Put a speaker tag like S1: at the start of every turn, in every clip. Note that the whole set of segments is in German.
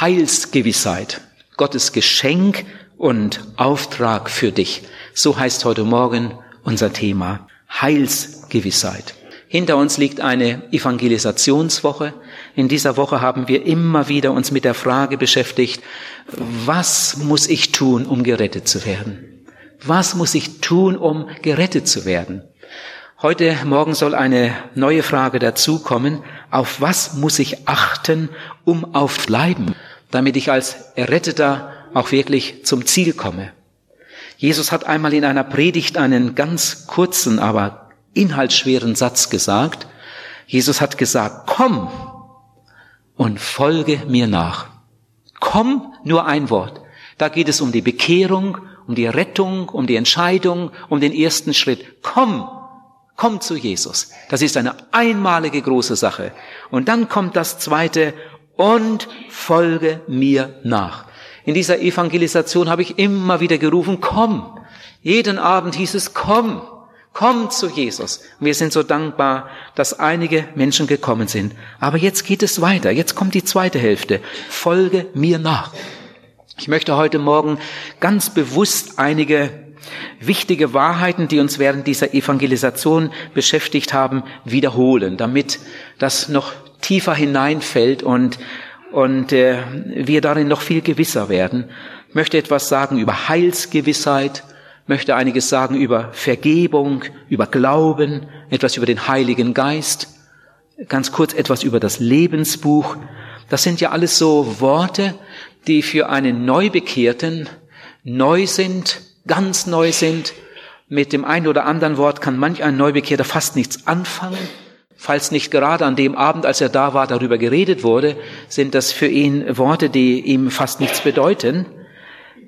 S1: Heilsgewissheit, Gottes Geschenk und Auftrag für dich. So heißt heute Morgen unser Thema Heilsgewissheit. Hinter uns liegt eine Evangelisationswoche. In dieser Woche haben wir immer wieder uns mit der Frage beschäftigt, was muss ich tun, um gerettet zu werden? Was muss ich tun, um gerettet zu werden? Heute Morgen soll eine neue Frage dazukommen. Auf was muss ich achten, um aufbleiben, damit ich als Erretteter auch wirklich zum Ziel komme? Jesus hat einmal in einer Predigt einen ganz kurzen, aber inhaltsschweren Satz gesagt. Jesus hat gesagt, komm und folge mir nach. Komm, nur ein Wort. Da geht es um die Bekehrung, um die Rettung, um die Entscheidung, um den ersten Schritt. Komm, komm zu Jesus. Das ist eine einmalige große Sache. Und dann kommt das zweite, und folge mir nach. In dieser Evangelisation habe ich immer wieder gerufen, komm. Jeden Abend hieß es, komm. Komm zu Jesus. Wir sind so dankbar, dass einige Menschen gekommen sind. Aber jetzt geht es weiter. Jetzt kommt die zweite Hälfte. Folge mir nach. Ich möchte heute Morgen ganz bewusst einige wichtige Wahrheiten, die uns während dieser Evangelisation beschäftigt haben, wiederholen, damit das noch tiefer hineinfällt und, und äh, wir darin noch viel gewisser werden. Ich möchte etwas sagen über Heilsgewissheit, möchte einiges sagen über Vergebung, über Glauben, etwas über den Heiligen Geist, ganz kurz etwas über das Lebensbuch. Das sind ja alles so Worte, die für einen Neubekehrten neu sind, ganz neu sind. Mit dem einen oder anderen Wort kann manch ein Neubekehrter fast nichts anfangen. Falls nicht gerade an dem Abend, als er da war, darüber geredet wurde, sind das für ihn Worte, die ihm fast nichts bedeuten.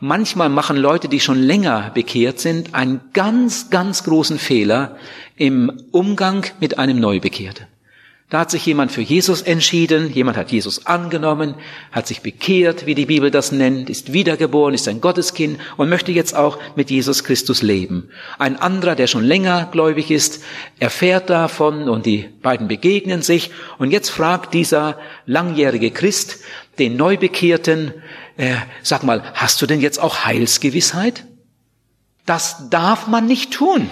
S1: Manchmal machen Leute, die schon länger bekehrt sind, einen ganz, ganz großen Fehler im Umgang mit einem Neubekehrten. Da hat sich jemand für Jesus entschieden, jemand hat Jesus angenommen, hat sich bekehrt, wie die Bibel das nennt, ist wiedergeboren, ist ein Gotteskind und möchte jetzt auch mit Jesus Christus leben. Ein anderer, der schon länger gläubig ist, erfährt davon und die beiden begegnen sich und jetzt fragt dieser langjährige Christ den Neubekehrten, äh, sag mal, hast du denn jetzt auch Heilsgewissheit? Das darf man nicht tun.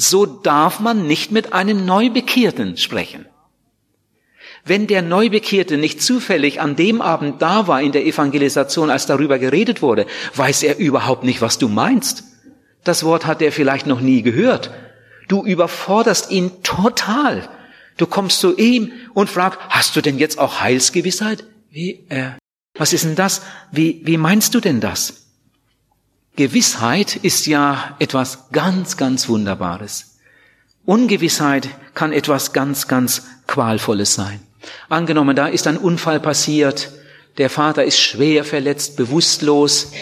S1: So darf man nicht mit einem Neubekehrten sprechen. Wenn der Neubekehrte nicht zufällig an dem Abend da war in der Evangelisation, als darüber geredet wurde, weiß er überhaupt nicht, was du meinst. Das Wort hat er vielleicht noch nie gehört. Du überforderst ihn total. Du kommst zu ihm und fragst, hast du denn jetzt auch Heilsgewissheit? Wie, äh, was ist denn das? Wie, wie meinst du denn das? Gewissheit ist ja etwas ganz, ganz Wunderbares. Ungewissheit kann etwas ganz, ganz Qualvolles sein. Angenommen, da ist ein Unfall passiert, der Vater ist schwer verletzt, bewusstlos,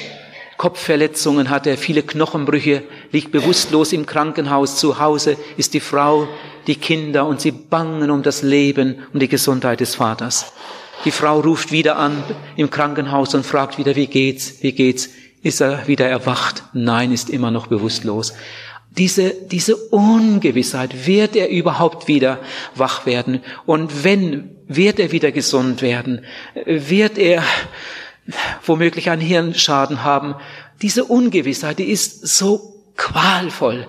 S1: Kopfverletzungen hat er, viele Knochenbrüche, liegt bewusstlos im Krankenhaus, zu Hause ist die Frau, die Kinder und sie bangen um das Leben, um die Gesundheit des Vaters. Die Frau ruft wieder an im Krankenhaus und fragt wieder, wie geht's, wie geht's? Ist er wieder erwacht? Nein, ist immer noch bewusstlos. Diese, diese Ungewissheit, wird er überhaupt wieder wach werden? Und wenn, wird er wieder gesund werden? Wird er womöglich einen Hirnschaden haben? Diese Ungewissheit, die ist so qualvoll.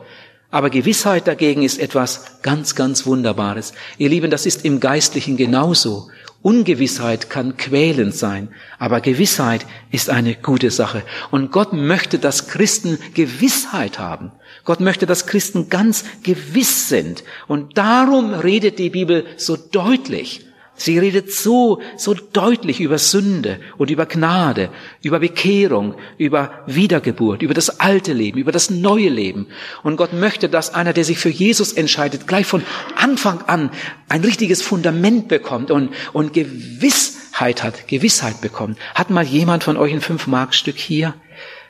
S1: Aber Gewissheit dagegen ist etwas ganz, ganz Wunderbares. Ihr Lieben, das ist im Geistlichen genauso. Ungewissheit kann quälend sein, aber Gewissheit ist eine gute Sache. Und Gott möchte, dass Christen Gewissheit haben. Gott möchte, dass Christen ganz gewiss sind. Und darum redet die Bibel so deutlich. Sie redet so, so deutlich über Sünde und über Gnade, über Bekehrung, über Wiedergeburt, über das alte Leben, über das neue Leben. Und Gott möchte, dass einer, der sich für Jesus entscheidet, gleich von Anfang an ein richtiges Fundament bekommt und, und Gewissheit hat, Gewissheit bekommt. Hat mal jemand von euch ein Fünf-Mark-Stück hier?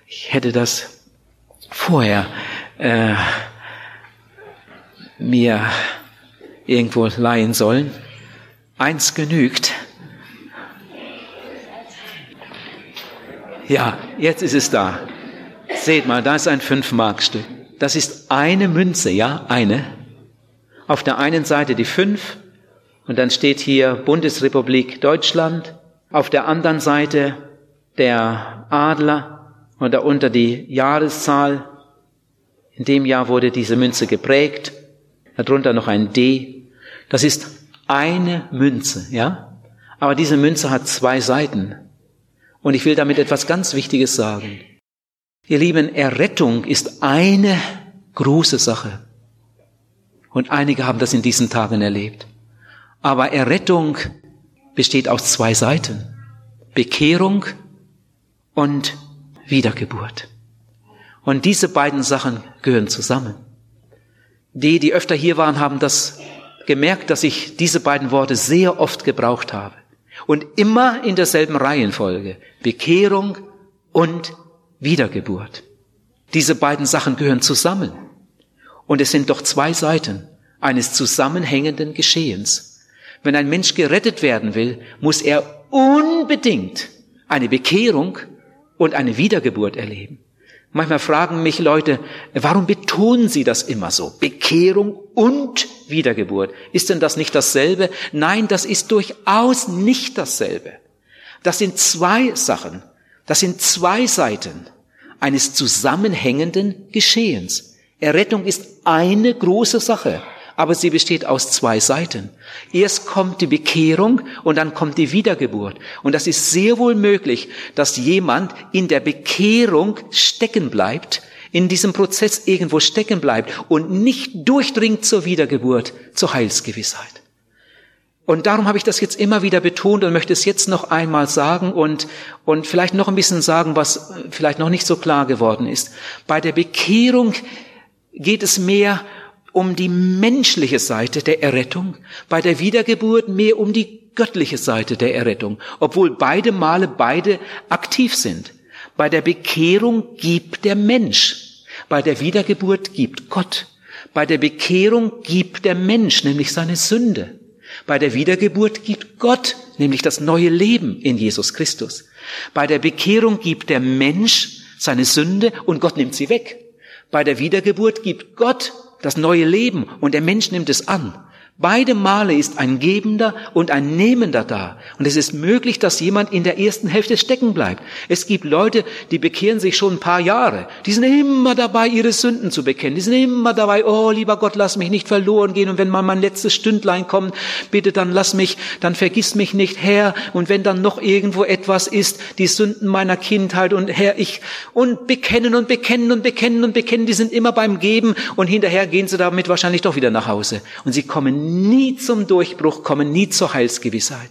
S1: Ich hätte das vorher äh, mir irgendwo leihen sollen. Eins genügt. Ja, jetzt ist es da. Seht mal, da ist ein Fünf-Mark-Stück. Das ist eine Münze, ja, eine. Auf der einen Seite die fünf und dann steht hier Bundesrepublik Deutschland Auf der anderen Seite der Adler und darunter die Jahreszahl. In dem Jahr wurde diese Münze geprägt. Darunter noch ein D. Das ist eine Münze, ja? Aber diese Münze hat zwei Seiten. Und ich will damit etwas ganz Wichtiges sagen. Ihr Lieben, Errettung ist eine große Sache. Und einige haben das in diesen Tagen erlebt. Aber Errettung besteht aus zwei Seiten. Bekehrung und Wiedergeburt. Und diese beiden Sachen gehören zusammen. Die, die öfter hier waren, haben das gemerkt, dass ich diese beiden Worte sehr oft gebraucht habe. Und immer in derselben Reihenfolge. Bekehrung und Wiedergeburt. Diese beiden Sachen gehören zusammen. Und es sind doch zwei Seiten eines zusammenhängenden Geschehens. Wenn ein Mensch gerettet werden will, muss er unbedingt eine Bekehrung und eine Wiedergeburt erleben. Manchmal fragen mich Leute, warum betonen Sie das immer so? Bekehrung und Wiedergeburt. Ist denn das nicht dasselbe? Nein, das ist durchaus nicht dasselbe. Das sind zwei Sachen. Das sind zwei Seiten eines zusammenhängenden Geschehens. Errettung ist eine große Sache aber sie besteht aus zwei Seiten. Erst kommt die Bekehrung und dann kommt die Wiedergeburt. Und das ist sehr wohl möglich, dass jemand in der Bekehrung stecken bleibt, in diesem Prozess irgendwo stecken bleibt und nicht durchdringt zur Wiedergeburt, zur Heilsgewissheit. Und darum habe ich das jetzt immer wieder betont und möchte es jetzt noch einmal sagen und, und vielleicht noch ein bisschen sagen, was vielleicht noch nicht so klar geworden ist. Bei der Bekehrung geht es mehr um die menschliche Seite der Errettung, bei der Wiedergeburt mehr um die göttliche Seite der Errettung, obwohl beide Male beide aktiv sind. Bei der Bekehrung gibt der Mensch, bei der Wiedergeburt gibt Gott. Bei der Bekehrung gibt der Mensch nämlich seine Sünde. Bei der Wiedergeburt gibt Gott nämlich das neue Leben in Jesus Christus. Bei der Bekehrung gibt der Mensch seine Sünde und Gott nimmt sie weg. Bei der Wiedergeburt gibt Gott das neue Leben und der Mensch nimmt es an. Beide Male ist ein Gebender und ein Nehmender da. Und es ist möglich, dass jemand in der ersten Hälfte stecken bleibt. Es gibt Leute, die bekehren sich schon ein paar Jahre. Die sind immer dabei, ihre Sünden zu bekennen. Die sind immer dabei, oh lieber Gott, lass mich nicht verloren gehen. Und wenn mal mein letztes Stündlein kommt, bitte dann lass mich, dann vergiss mich nicht, Herr. Und wenn dann noch irgendwo etwas ist, die Sünden meiner Kindheit und Herr, ich, und bekennen und bekennen und bekennen und bekennen, die sind immer beim Geben und hinterher gehen sie damit wahrscheinlich doch wieder nach Hause. Und sie kommen nie zum Durchbruch kommen, nie zur Heilsgewissheit.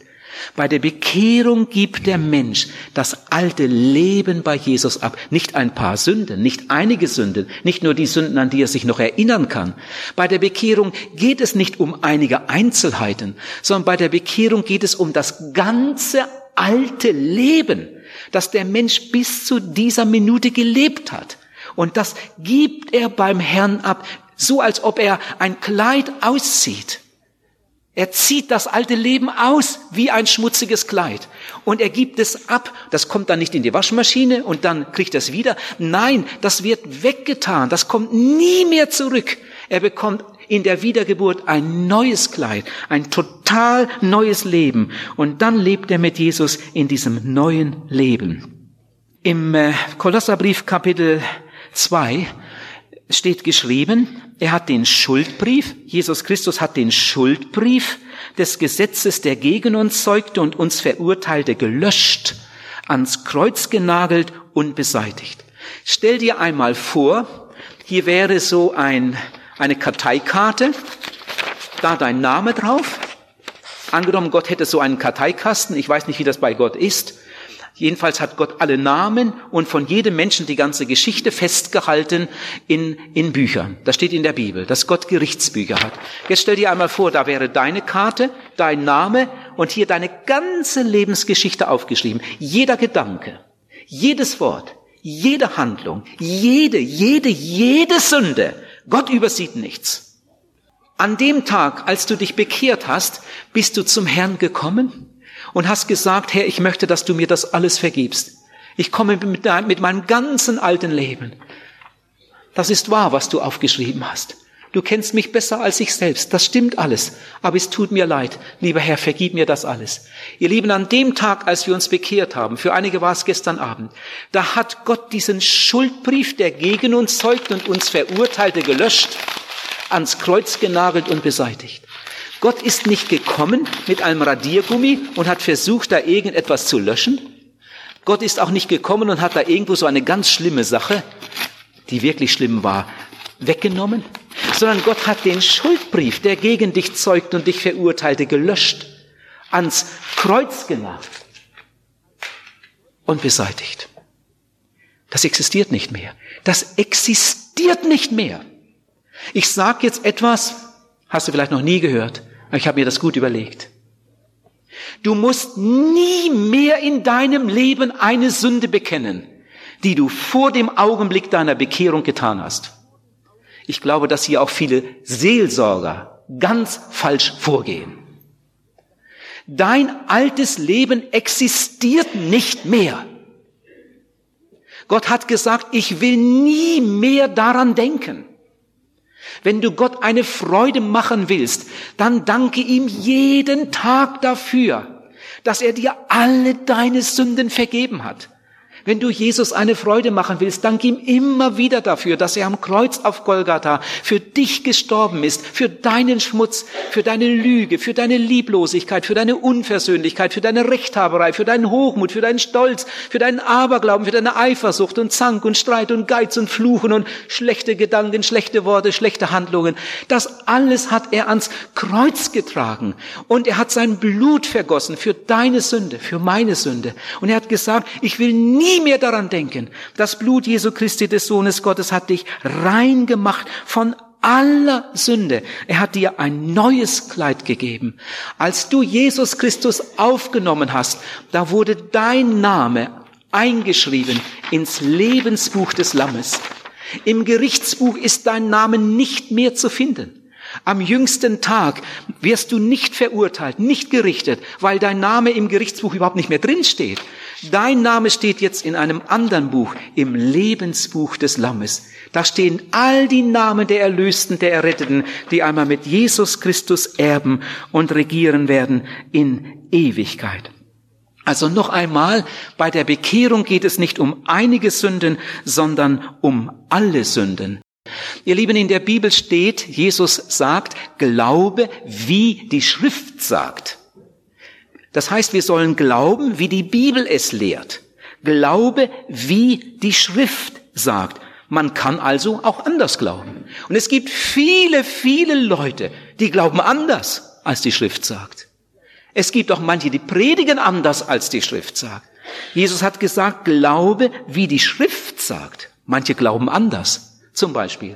S1: Bei der Bekehrung gibt der Mensch das alte Leben bei Jesus ab. Nicht ein paar Sünden, nicht einige Sünden, nicht nur die Sünden, an die er sich noch erinnern kann. Bei der Bekehrung geht es nicht um einige Einzelheiten, sondern bei der Bekehrung geht es um das ganze alte Leben, das der Mensch bis zu dieser Minute gelebt hat. Und das gibt er beim Herrn ab, so als ob er ein Kleid auszieht. Er zieht das alte Leben aus wie ein schmutziges Kleid und er gibt es ab. Das kommt dann nicht in die Waschmaschine und dann kriegt er es wieder. Nein, das wird weggetan. Das kommt nie mehr zurück. Er bekommt in der Wiedergeburt ein neues Kleid, ein total neues Leben. Und dann lebt er mit Jesus in diesem neuen Leben. Im äh, Kolosserbrief Kapitel 2 steht geschrieben, er hat den Schuldbrief, Jesus Christus hat den Schuldbrief des Gesetzes, der gegen uns zeugte und uns verurteilte, gelöscht, ans Kreuz genagelt und beseitigt. Stell dir einmal vor, hier wäre so ein, eine Karteikarte, da dein Name drauf. Angenommen, Gott hätte so einen Karteikasten, ich weiß nicht, wie das bei Gott ist, Jedenfalls hat Gott alle Namen und von jedem Menschen die ganze Geschichte festgehalten in, in Büchern. Das steht in der Bibel, dass Gott Gerichtsbücher hat. Jetzt stell dir einmal vor, da wäre deine Karte, dein Name und hier deine ganze Lebensgeschichte aufgeschrieben. Jeder Gedanke, jedes Wort, jede Handlung, jede, jede, jede Sünde. Gott übersieht nichts. An dem Tag, als du dich bekehrt hast, bist du zum Herrn gekommen und hast gesagt, Herr, ich möchte, dass du mir das alles vergibst. Ich komme mit, mit meinem ganzen alten Leben. Das ist wahr, was du aufgeschrieben hast. Du kennst mich besser als ich selbst. Das stimmt alles. Aber es tut mir leid. Lieber Herr, vergib mir das alles. Ihr Lieben, an dem Tag, als wir uns bekehrt haben, für einige war es gestern Abend, da hat Gott diesen Schuldbrief, der gegen uns zeugt und uns verurteilte, gelöscht, ans Kreuz genagelt und beseitigt. Gott ist nicht gekommen mit einem Radiergummi und hat versucht, da irgendetwas zu löschen. Gott ist auch nicht gekommen und hat da irgendwo so eine ganz schlimme Sache, die wirklich schlimm war, weggenommen, sondern Gott hat den Schuldbrief, der gegen dich zeugt und dich verurteilte, gelöscht, ans Kreuz genagelt und beseitigt. Das existiert nicht mehr. Das existiert nicht mehr. Ich sage jetzt etwas, hast du vielleicht noch nie gehört, ich habe mir das gut überlegt. Du musst nie mehr in deinem Leben eine Sünde bekennen, die du vor dem Augenblick deiner Bekehrung getan hast. Ich glaube, dass hier auch viele Seelsorger ganz falsch vorgehen. Dein altes Leben existiert nicht mehr. Gott hat gesagt, ich will nie mehr daran denken. Wenn du Gott eine Freude machen willst, dann danke ihm jeden Tag dafür, dass er dir alle deine Sünden vergeben hat. Wenn du Jesus eine Freude machen willst, dank ihm immer wieder dafür, dass er am Kreuz auf Golgatha für dich gestorben ist, für deinen Schmutz, für deine Lüge, für deine Lieblosigkeit, für deine Unversöhnlichkeit, für deine Rechthaberei, für deinen Hochmut, für deinen Stolz, für deinen Aberglauben, für deine Eifersucht und Zank und Streit und Geiz und Fluchen und schlechte Gedanken, schlechte Worte, schlechte Handlungen. Das alles hat er ans Kreuz getragen und er hat sein Blut vergossen für deine Sünde, für meine Sünde. Und er hat gesagt, ich will nie mehr daran denken. Das Blut Jesu Christi des Sohnes Gottes hat dich rein gemacht von aller Sünde. Er hat dir ein neues Kleid gegeben. Als du Jesus Christus aufgenommen hast, da wurde dein Name eingeschrieben ins Lebensbuch des Lammes. Im Gerichtsbuch ist dein Name nicht mehr zu finden. Am jüngsten Tag wirst du nicht verurteilt, nicht gerichtet, weil dein Name im Gerichtsbuch überhaupt nicht mehr drinsteht. Dein Name steht jetzt in einem anderen Buch, im Lebensbuch des Lammes. Da stehen all die Namen der Erlösten, der Erretteten, die einmal mit Jesus Christus erben und regieren werden in Ewigkeit. Also noch einmal, bei der Bekehrung geht es nicht um einige Sünden, sondern um alle Sünden. Ihr Lieben, in der Bibel steht, Jesus sagt, Glaube, wie die Schrift sagt. Das heißt, wir sollen glauben, wie die Bibel es lehrt. Glaube, wie die Schrift sagt. Man kann also auch anders glauben. Und es gibt viele, viele Leute, die glauben anders, als die Schrift sagt. Es gibt auch manche, die predigen anders, als die Schrift sagt. Jesus hat gesagt, glaube, wie die Schrift sagt. Manche glauben anders. Zum Beispiel.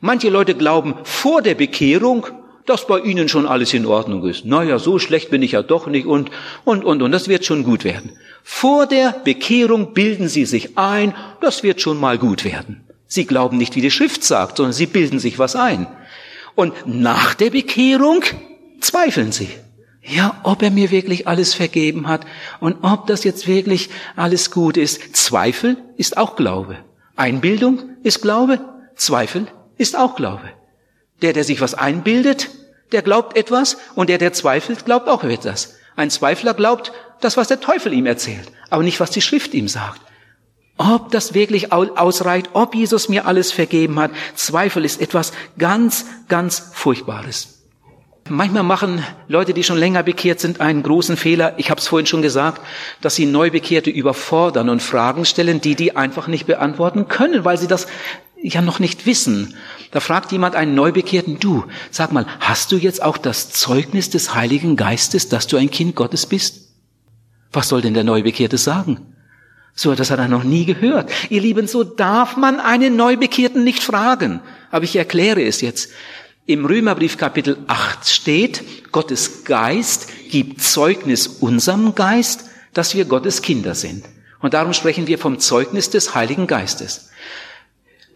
S1: Manche Leute glauben vor der Bekehrung, dass bei ihnen schon alles in Ordnung ist. Naja, so schlecht bin ich ja doch nicht und, und, und, und, das wird schon gut werden. Vor der Bekehrung bilden sie sich ein, das wird schon mal gut werden. Sie glauben nicht, wie die Schrift sagt, sondern sie bilden sich was ein. Und nach der Bekehrung zweifeln sie. Ja, ob er mir wirklich alles vergeben hat und ob das jetzt wirklich alles gut ist. Zweifel ist auch Glaube. Einbildung ist Glaube. Zweifel ist auch Glaube. Der, der sich was einbildet, der glaubt etwas und der, der zweifelt, glaubt auch etwas. Ein Zweifler glaubt das, was der Teufel ihm erzählt, aber nicht, was die Schrift ihm sagt. Ob das wirklich ausreicht, ob Jesus mir alles vergeben hat, Zweifel ist etwas ganz, ganz Furchtbares. Manchmal machen Leute, die schon länger bekehrt sind, einen großen Fehler. Ich habe es vorhin schon gesagt, dass sie Neubekehrte überfordern und Fragen stellen, die die einfach nicht beantworten können, weil sie das ja noch nicht wissen. Da fragt jemand einen Neubekehrten, du, sag mal, hast du jetzt auch das Zeugnis des Heiligen Geistes, dass du ein Kind Gottes bist? Was soll denn der Neubekehrte sagen? So, das hat er noch nie gehört. Ihr Lieben, so darf man einen Neubekehrten nicht fragen. Aber ich erkläre es jetzt. Im Römerbrief Kapitel 8 steht, Gottes Geist gibt Zeugnis unserem Geist, dass wir Gottes Kinder sind. Und darum sprechen wir vom Zeugnis des Heiligen Geistes.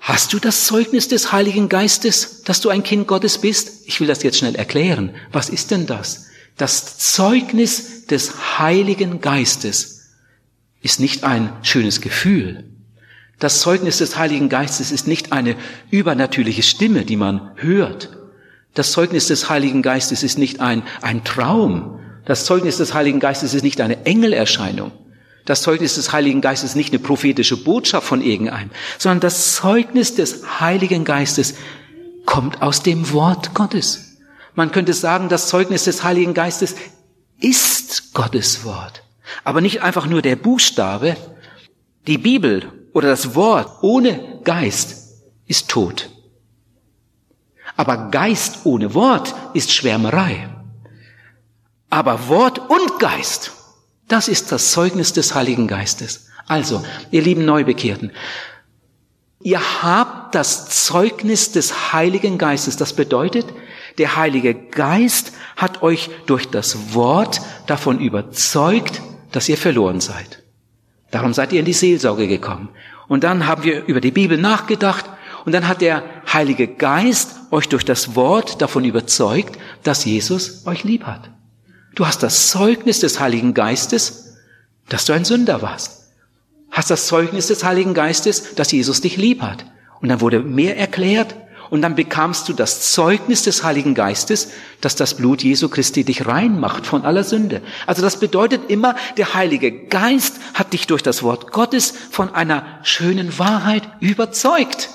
S1: Hast du das Zeugnis des Heiligen Geistes, dass du ein Kind Gottes bist? Ich will das jetzt schnell erklären. Was ist denn das? Das Zeugnis des Heiligen Geistes ist nicht ein schönes Gefühl. Das Zeugnis des Heiligen Geistes ist nicht eine übernatürliche Stimme, die man hört. Das Zeugnis des Heiligen Geistes ist nicht ein, ein Traum. Das Zeugnis des Heiligen Geistes ist nicht eine Engelerscheinung. Das Zeugnis des Heiligen Geistes ist nicht eine prophetische Botschaft von irgendeinem, sondern das Zeugnis des Heiligen Geistes kommt aus dem Wort Gottes. Man könnte sagen, das Zeugnis des Heiligen Geistes ist Gottes Wort. Aber nicht einfach nur der Buchstabe. Die Bibel oder das Wort ohne Geist ist tot. Aber Geist ohne Wort ist Schwärmerei. Aber Wort und Geist, das ist das Zeugnis des Heiligen Geistes. Also, ihr lieben Neubekehrten, ihr habt das Zeugnis des Heiligen Geistes. Das bedeutet, der Heilige Geist hat euch durch das Wort davon überzeugt, dass ihr verloren seid. Darum seid ihr in die Seelsorge gekommen. Und dann haben wir über die Bibel nachgedacht und dann hat der Heilige Geist euch durch das Wort davon überzeugt, dass Jesus euch lieb hat. Du hast das Zeugnis des Heiligen Geistes, dass du ein Sünder warst. Hast das Zeugnis des Heiligen Geistes, dass Jesus dich lieb hat. Und dann wurde mehr erklärt und dann bekamst du das Zeugnis des Heiligen Geistes, dass das Blut Jesu Christi dich reinmacht von aller Sünde. Also das bedeutet immer, der Heilige Geist hat dich durch das Wort Gottes von einer schönen Wahrheit überzeugt.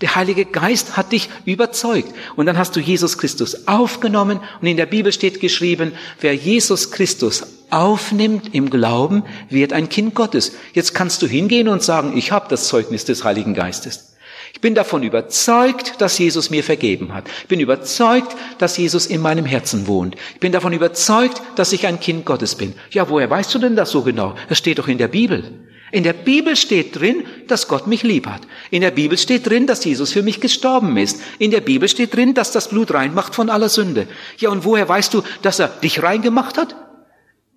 S1: Der Heilige Geist hat dich überzeugt. Und dann hast du Jesus Christus aufgenommen. Und in der Bibel steht geschrieben, wer Jesus Christus aufnimmt im Glauben, wird ein Kind Gottes. Jetzt kannst du hingehen und sagen, ich habe das Zeugnis des Heiligen Geistes. Ich bin davon überzeugt, dass Jesus mir vergeben hat. Ich bin überzeugt, dass Jesus in meinem Herzen wohnt. Ich bin davon überzeugt, dass ich ein Kind Gottes bin. Ja, woher weißt du denn das so genau? Das steht doch in der Bibel. In der Bibel steht drin, dass Gott mich lieb hat. In der Bibel steht drin, dass Jesus für mich gestorben ist. In der Bibel steht drin, dass das Blut reinmacht von aller Sünde. Ja, und woher weißt du, dass er dich reingemacht hat?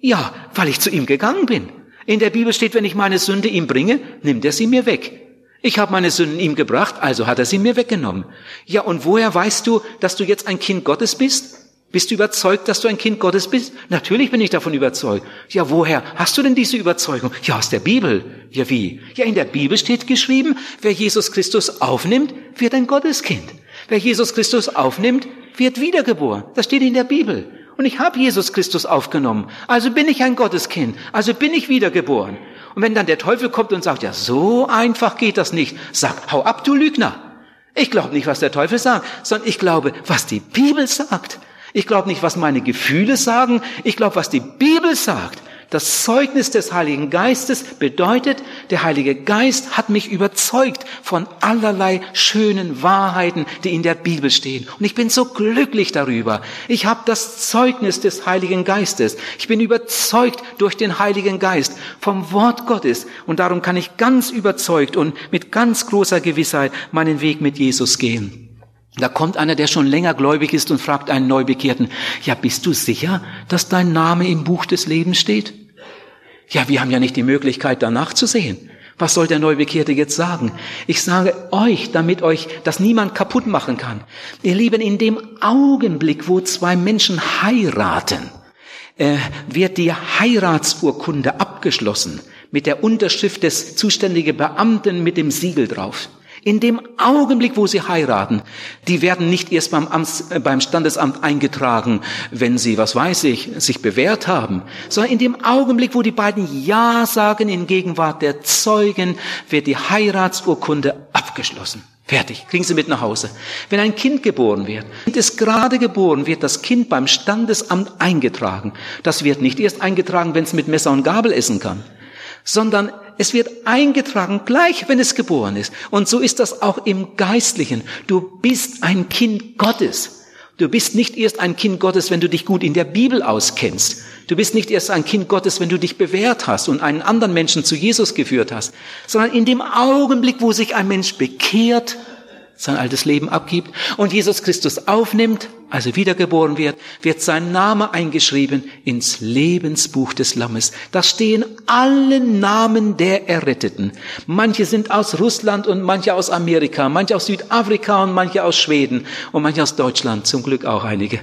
S1: Ja, weil ich zu ihm gegangen bin. In der Bibel steht, wenn ich meine Sünde ihm bringe, nimmt er sie mir weg. Ich habe meine Sünden ihm gebracht, also hat er sie mir weggenommen. Ja, und woher weißt du, dass du jetzt ein Kind Gottes bist? Bist du überzeugt, dass du ein Kind Gottes bist? Natürlich bin ich davon überzeugt. Ja, woher hast du denn diese Überzeugung? Ja, aus der Bibel. Ja, wie? Ja, in der Bibel steht geschrieben, wer Jesus Christus aufnimmt, wird ein Gotteskind. Wer Jesus Christus aufnimmt, wird wiedergeboren. Das steht in der Bibel. Und ich habe Jesus Christus aufgenommen. Also bin ich ein Gotteskind. Also bin ich wiedergeboren. Und wenn dann der Teufel kommt und sagt, ja, so einfach geht das nicht, sag, hau ab, du Lügner. Ich glaube nicht, was der Teufel sagt, sondern ich glaube, was die Bibel sagt. Ich glaube nicht, was meine Gefühle sagen. Ich glaube, was die Bibel sagt. Das Zeugnis des Heiligen Geistes bedeutet, der Heilige Geist hat mich überzeugt von allerlei schönen Wahrheiten, die in der Bibel stehen. Und ich bin so glücklich darüber. Ich habe das Zeugnis des Heiligen Geistes. Ich bin überzeugt durch den Heiligen Geist vom Wort Gottes. Und darum kann ich ganz überzeugt und mit ganz großer Gewissheit meinen Weg mit Jesus gehen. Da kommt einer, der schon länger gläubig ist und fragt einen Neubekehrten, ja, bist du sicher, dass dein Name im Buch des Lebens steht? Ja, wir haben ja nicht die Möglichkeit, danach zu sehen. Was soll der Neubekehrte jetzt sagen? Ich sage euch, damit euch das niemand kaputt machen kann. Ihr Lieben, in dem Augenblick, wo zwei Menschen heiraten, äh, wird die Heiratsurkunde abgeschlossen mit der Unterschrift des zuständigen Beamten mit dem Siegel drauf. In dem Augenblick, wo sie heiraten, die werden nicht erst beim, Amts, äh, beim Standesamt eingetragen, wenn sie, was weiß ich, sich bewährt haben, sondern in dem Augenblick, wo die beiden Ja sagen in Gegenwart der Zeugen, wird die Heiratsurkunde abgeschlossen. Fertig, kriegen Sie mit nach Hause. Wenn ein Kind geboren wird, und ist gerade geboren, wird das Kind beim Standesamt eingetragen. Das wird nicht erst eingetragen, wenn es mit Messer und Gabel essen kann, sondern es wird eingetragen, gleich wenn es geboren ist. Und so ist das auch im Geistlichen. Du bist ein Kind Gottes. Du bist nicht erst ein Kind Gottes, wenn du dich gut in der Bibel auskennst. Du bist nicht erst ein Kind Gottes, wenn du dich bewährt hast und einen anderen Menschen zu Jesus geführt hast, sondern in dem Augenblick, wo sich ein Mensch bekehrt, sein altes Leben abgibt und Jesus Christus aufnimmt, also wiedergeboren wird, wird sein Name eingeschrieben ins Lebensbuch des Lammes. Da stehen alle Namen der Erretteten. Manche sind aus Russland und manche aus Amerika, manche aus Südafrika und manche aus Schweden und manche aus Deutschland, zum Glück auch einige.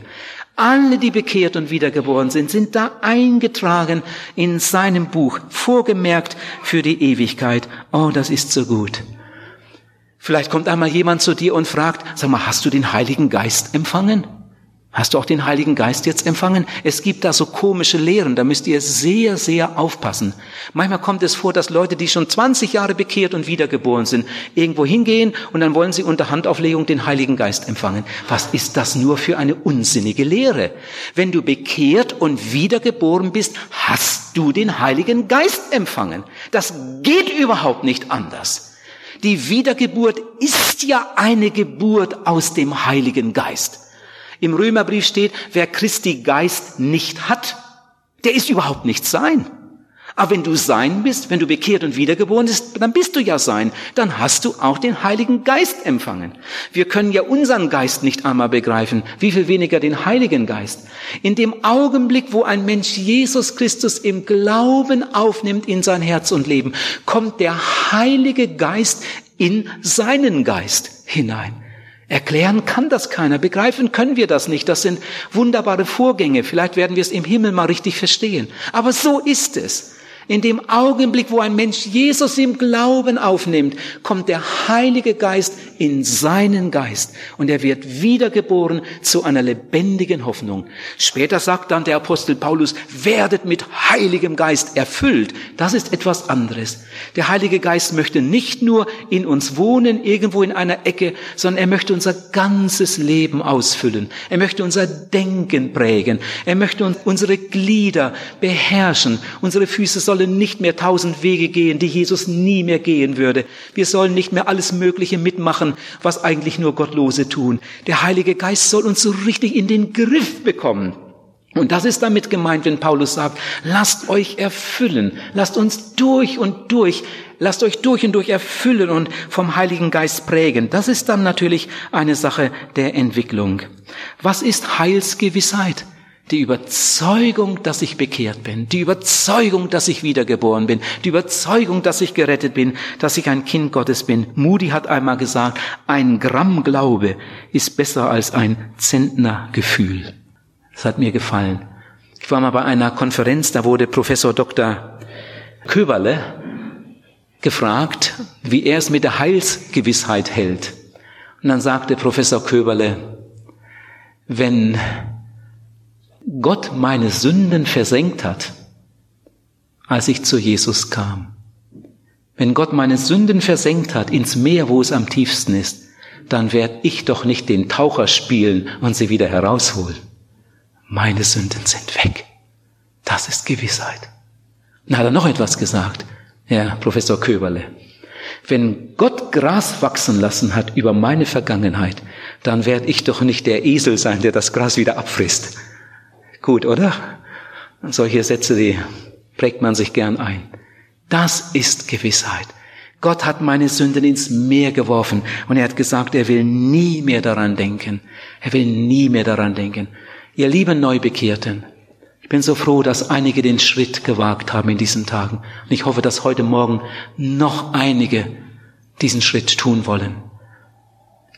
S1: Alle, die bekehrt und wiedergeboren sind, sind da eingetragen in seinem Buch, vorgemerkt für die Ewigkeit. Oh, das ist so gut. Vielleicht kommt einmal jemand zu dir und fragt, sag mal, hast du den Heiligen Geist empfangen? Hast du auch den Heiligen Geist jetzt empfangen? Es gibt da so komische Lehren, da müsst ihr sehr, sehr aufpassen. Manchmal kommt es vor, dass Leute, die schon 20 Jahre bekehrt und wiedergeboren sind, irgendwo hingehen und dann wollen sie unter Handauflegung den Heiligen Geist empfangen. Was ist das nur für eine unsinnige Lehre? Wenn du bekehrt und wiedergeboren bist, hast du den Heiligen Geist empfangen. Das geht überhaupt nicht anders. Die Wiedergeburt ist ja eine Geburt aus dem Heiligen Geist. Im Römerbrief steht, wer Christi Geist nicht hat, der ist überhaupt nicht sein. Aber wenn du sein bist, wenn du bekehrt und wiedergeboren bist, dann bist du ja sein. Dann hast du auch den Heiligen Geist empfangen. Wir können ja unseren Geist nicht einmal begreifen, wie viel weniger den Heiligen Geist. In dem Augenblick, wo ein Mensch Jesus Christus im Glauben aufnimmt in sein Herz und Leben, kommt der Heilige Geist in seinen Geist hinein. Erklären kann das keiner, begreifen können wir das nicht. Das sind wunderbare Vorgänge. Vielleicht werden wir es im Himmel mal richtig verstehen. Aber so ist es. In dem Augenblick, wo ein Mensch Jesus im Glauben aufnimmt, kommt der Heilige Geist in seinen Geist und er wird wiedergeboren zu einer lebendigen Hoffnung. Später sagt dann der Apostel Paulus, werdet mit Heiligem Geist erfüllt. Das ist etwas anderes. Der Heilige Geist möchte nicht nur in uns wohnen, irgendwo in einer Ecke, sondern er möchte unser ganzes Leben ausfüllen. Er möchte unser Denken prägen. Er möchte unsere Glieder beherrschen. Unsere Füße sollen nicht mehr tausend Wege gehen, die Jesus nie mehr gehen würde. Wir sollen nicht mehr alles Mögliche mitmachen, was eigentlich nur Gottlose tun. Der Heilige Geist soll uns so richtig in den Griff bekommen. Und das ist damit gemeint, wenn Paulus sagt, lasst euch erfüllen, lasst uns durch und durch, lasst euch durch und durch erfüllen und vom Heiligen Geist prägen. Das ist dann natürlich eine Sache der Entwicklung. Was ist Heilsgewissheit? Die Überzeugung, dass ich bekehrt bin, die Überzeugung, dass ich wiedergeboren bin, die Überzeugung, dass ich gerettet bin, dass ich ein Kind Gottes bin. Moody hat einmal gesagt, ein Gramm Glaube ist besser als ein Zentner Gefühl. Das hat mir gefallen. Ich war mal bei einer Konferenz, da wurde Professor Dr. Köberle gefragt, wie er es mit der Heilsgewissheit hält. Und dann sagte Professor Köberle, wenn Gott meine Sünden versenkt hat, als ich zu Jesus kam. Wenn Gott meine Sünden versenkt hat ins Meer, wo es am tiefsten ist, dann werde ich doch nicht den Taucher spielen und sie wieder herausholen. Meine Sünden sind weg. Das ist Gewissheit. Dann hat er noch etwas gesagt, Herr Professor Köberle. Wenn Gott Gras wachsen lassen hat über meine Vergangenheit, dann werde ich doch nicht der Esel sein, der das Gras wieder abfrisst. Gut, oder? Solche Sätze, die prägt man sich gern ein. Das ist Gewissheit. Gott hat meine Sünden ins Meer geworfen und er hat gesagt, er will nie mehr daran denken. Er will nie mehr daran denken. Ihr lieben Neubekehrten, ich bin so froh, dass einige den Schritt gewagt haben in diesen Tagen. Und ich hoffe, dass heute Morgen noch einige diesen Schritt tun wollen.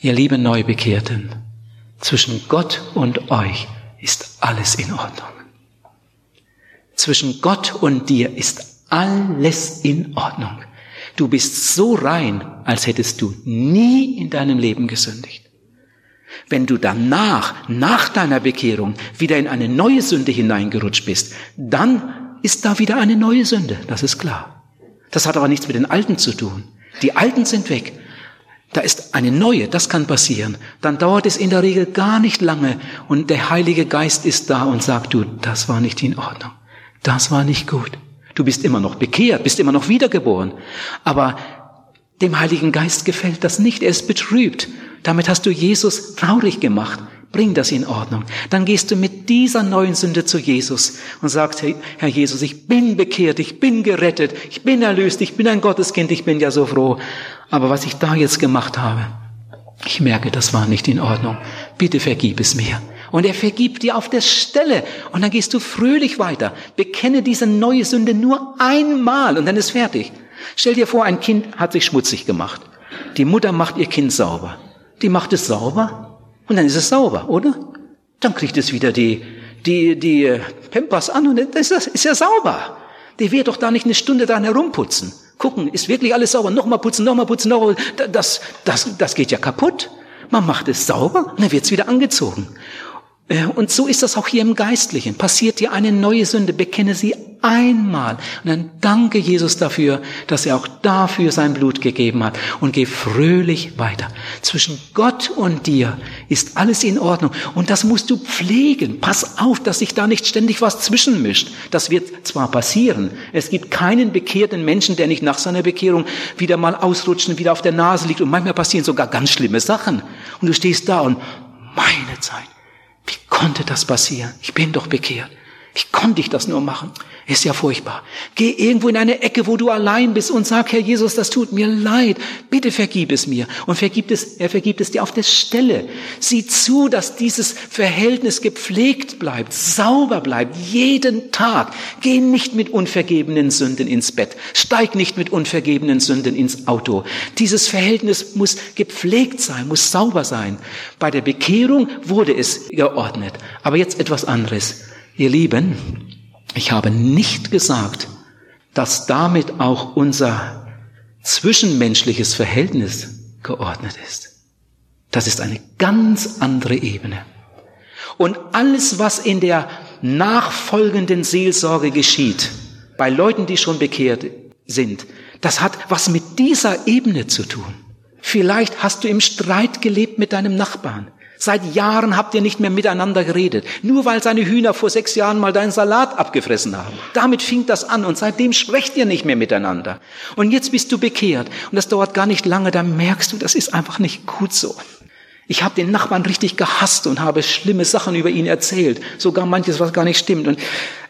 S1: Ihr lieben Neubekehrten, zwischen Gott und euch ist alles in Ordnung. Zwischen Gott und dir ist alles in Ordnung. Du bist so rein, als hättest du nie in deinem Leben gesündigt. Wenn du danach, nach deiner Bekehrung, wieder in eine neue Sünde hineingerutscht bist, dann ist da wieder eine neue Sünde, das ist klar. Das hat aber nichts mit den alten zu tun. Die alten sind weg. Da ist eine neue, das kann passieren. Dann dauert es in der Regel gar nicht lange und der Heilige Geist ist da und sagt, du, das war nicht in Ordnung. Das war nicht gut. Du bist immer noch bekehrt, bist immer noch wiedergeboren. Aber dem Heiligen Geist gefällt das nicht. Er ist betrübt. Damit hast du Jesus traurig gemacht. Bring das in Ordnung. Dann gehst du mit dieser neuen Sünde zu Jesus und sagst, Herr Jesus, ich bin bekehrt, ich bin gerettet, ich bin erlöst, ich bin ein Gotteskind, ich bin ja so froh. Aber was ich da jetzt gemacht habe, ich merke, das war nicht in Ordnung. Bitte vergib es mir. Und er vergibt dir auf der Stelle. Und dann gehst du fröhlich weiter. Bekenne diese neue Sünde nur einmal und dann ist fertig. Stell dir vor, ein Kind hat sich schmutzig gemacht. Die Mutter macht ihr Kind sauber. Die macht es sauber und dann ist es sauber, oder? Dann kriegt es wieder die, die, die äh, Pampers an und das ist ja sauber. Die wird doch da nicht eine Stunde dran herumputzen. Gucken, ist wirklich alles sauber. Nochmal putzen, nochmal putzen, nochmal. Das, das, das geht ja kaputt. Man macht es sauber dann wird es wieder angezogen. Äh, und so ist das auch hier im Geistlichen. Passiert dir eine neue Sünde, bekenne sie einmal. Und dann danke Jesus dafür, dass er auch dafür sein Blut gegeben hat. Und geh fröhlich weiter. Zwischen Gott und dir ist alles in Ordnung. Und das musst du pflegen. Pass auf, dass sich da nicht ständig was zwischenmischt. Das wird zwar passieren. Es gibt keinen bekehrten Menschen, der nicht nach seiner Bekehrung wieder mal ausrutschen, wieder auf der Nase liegt. Und manchmal passieren sogar ganz schlimme Sachen. Und du stehst da und meine Zeit. Konnte das passieren? Ich bin doch bekehrt. Wie konnte ich das nur machen? Ist ja furchtbar. Geh irgendwo in eine Ecke, wo du allein bist und sag, Herr Jesus, das tut mir leid. Bitte vergib es mir. Und vergibt es, er vergibt es dir auf der Stelle. Sieh zu, dass dieses Verhältnis gepflegt bleibt, sauber bleibt, jeden Tag. Geh nicht mit unvergebenen Sünden ins Bett. Steig nicht mit unvergebenen Sünden ins Auto. Dieses Verhältnis muss gepflegt sein, muss sauber sein. Bei der Bekehrung wurde es geordnet. Aber jetzt etwas anderes. Ihr Lieben, ich habe nicht gesagt, dass damit auch unser zwischenmenschliches Verhältnis geordnet ist. Das ist eine ganz andere Ebene. Und alles, was in der nachfolgenden Seelsorge geschieht, bei Leuten, die schon bekehrt sind, das hat was mit dieser Ebene zu tun. Vielleicht hast du im Streit gelebt mit deinem Nachbarn. Seit Jahren habt ihr nicht mehr miteinander geredet, nur weil seine Hühner vor sechs Jahren mal deinen Salat abgefressen haben. Damit fing das an und seitdem sprecht ihr nicht mehr miteinander. Und jetzt bist du bekehrt und das dauert gar nicht lange, dann merkst du, das ist einfach nicht gut so. Ich habe den Nachbarn richtig gehasst und habe schlimme Sachen über ihn erzählt, sogar manches, was gar nicht stimmt. Und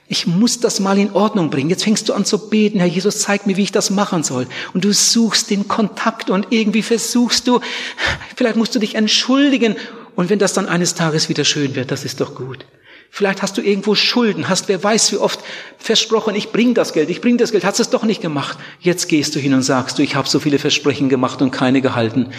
S1: ich muss das mal in Ordnung bringen. Jetzt fängst du an zu beten, Herr Jesus, zeig mir, wie ich das machen soll. Und du suchst den Kontakt und irgendwie versuchst du, vielleicht musst du dich entschuldigen und wenn das dann eines Tages wieder schön wird, das ist doch gut. Vielleicht hast du irgendwo Schulden, hast wer weiß wie oft versprochen, ich bring das Geld, ich bring das Geld, hast es doch nicht gemacht. Jetzt gehst du hin und sagst du, ich habe so viele Versprechen gemacht und keine gehalten.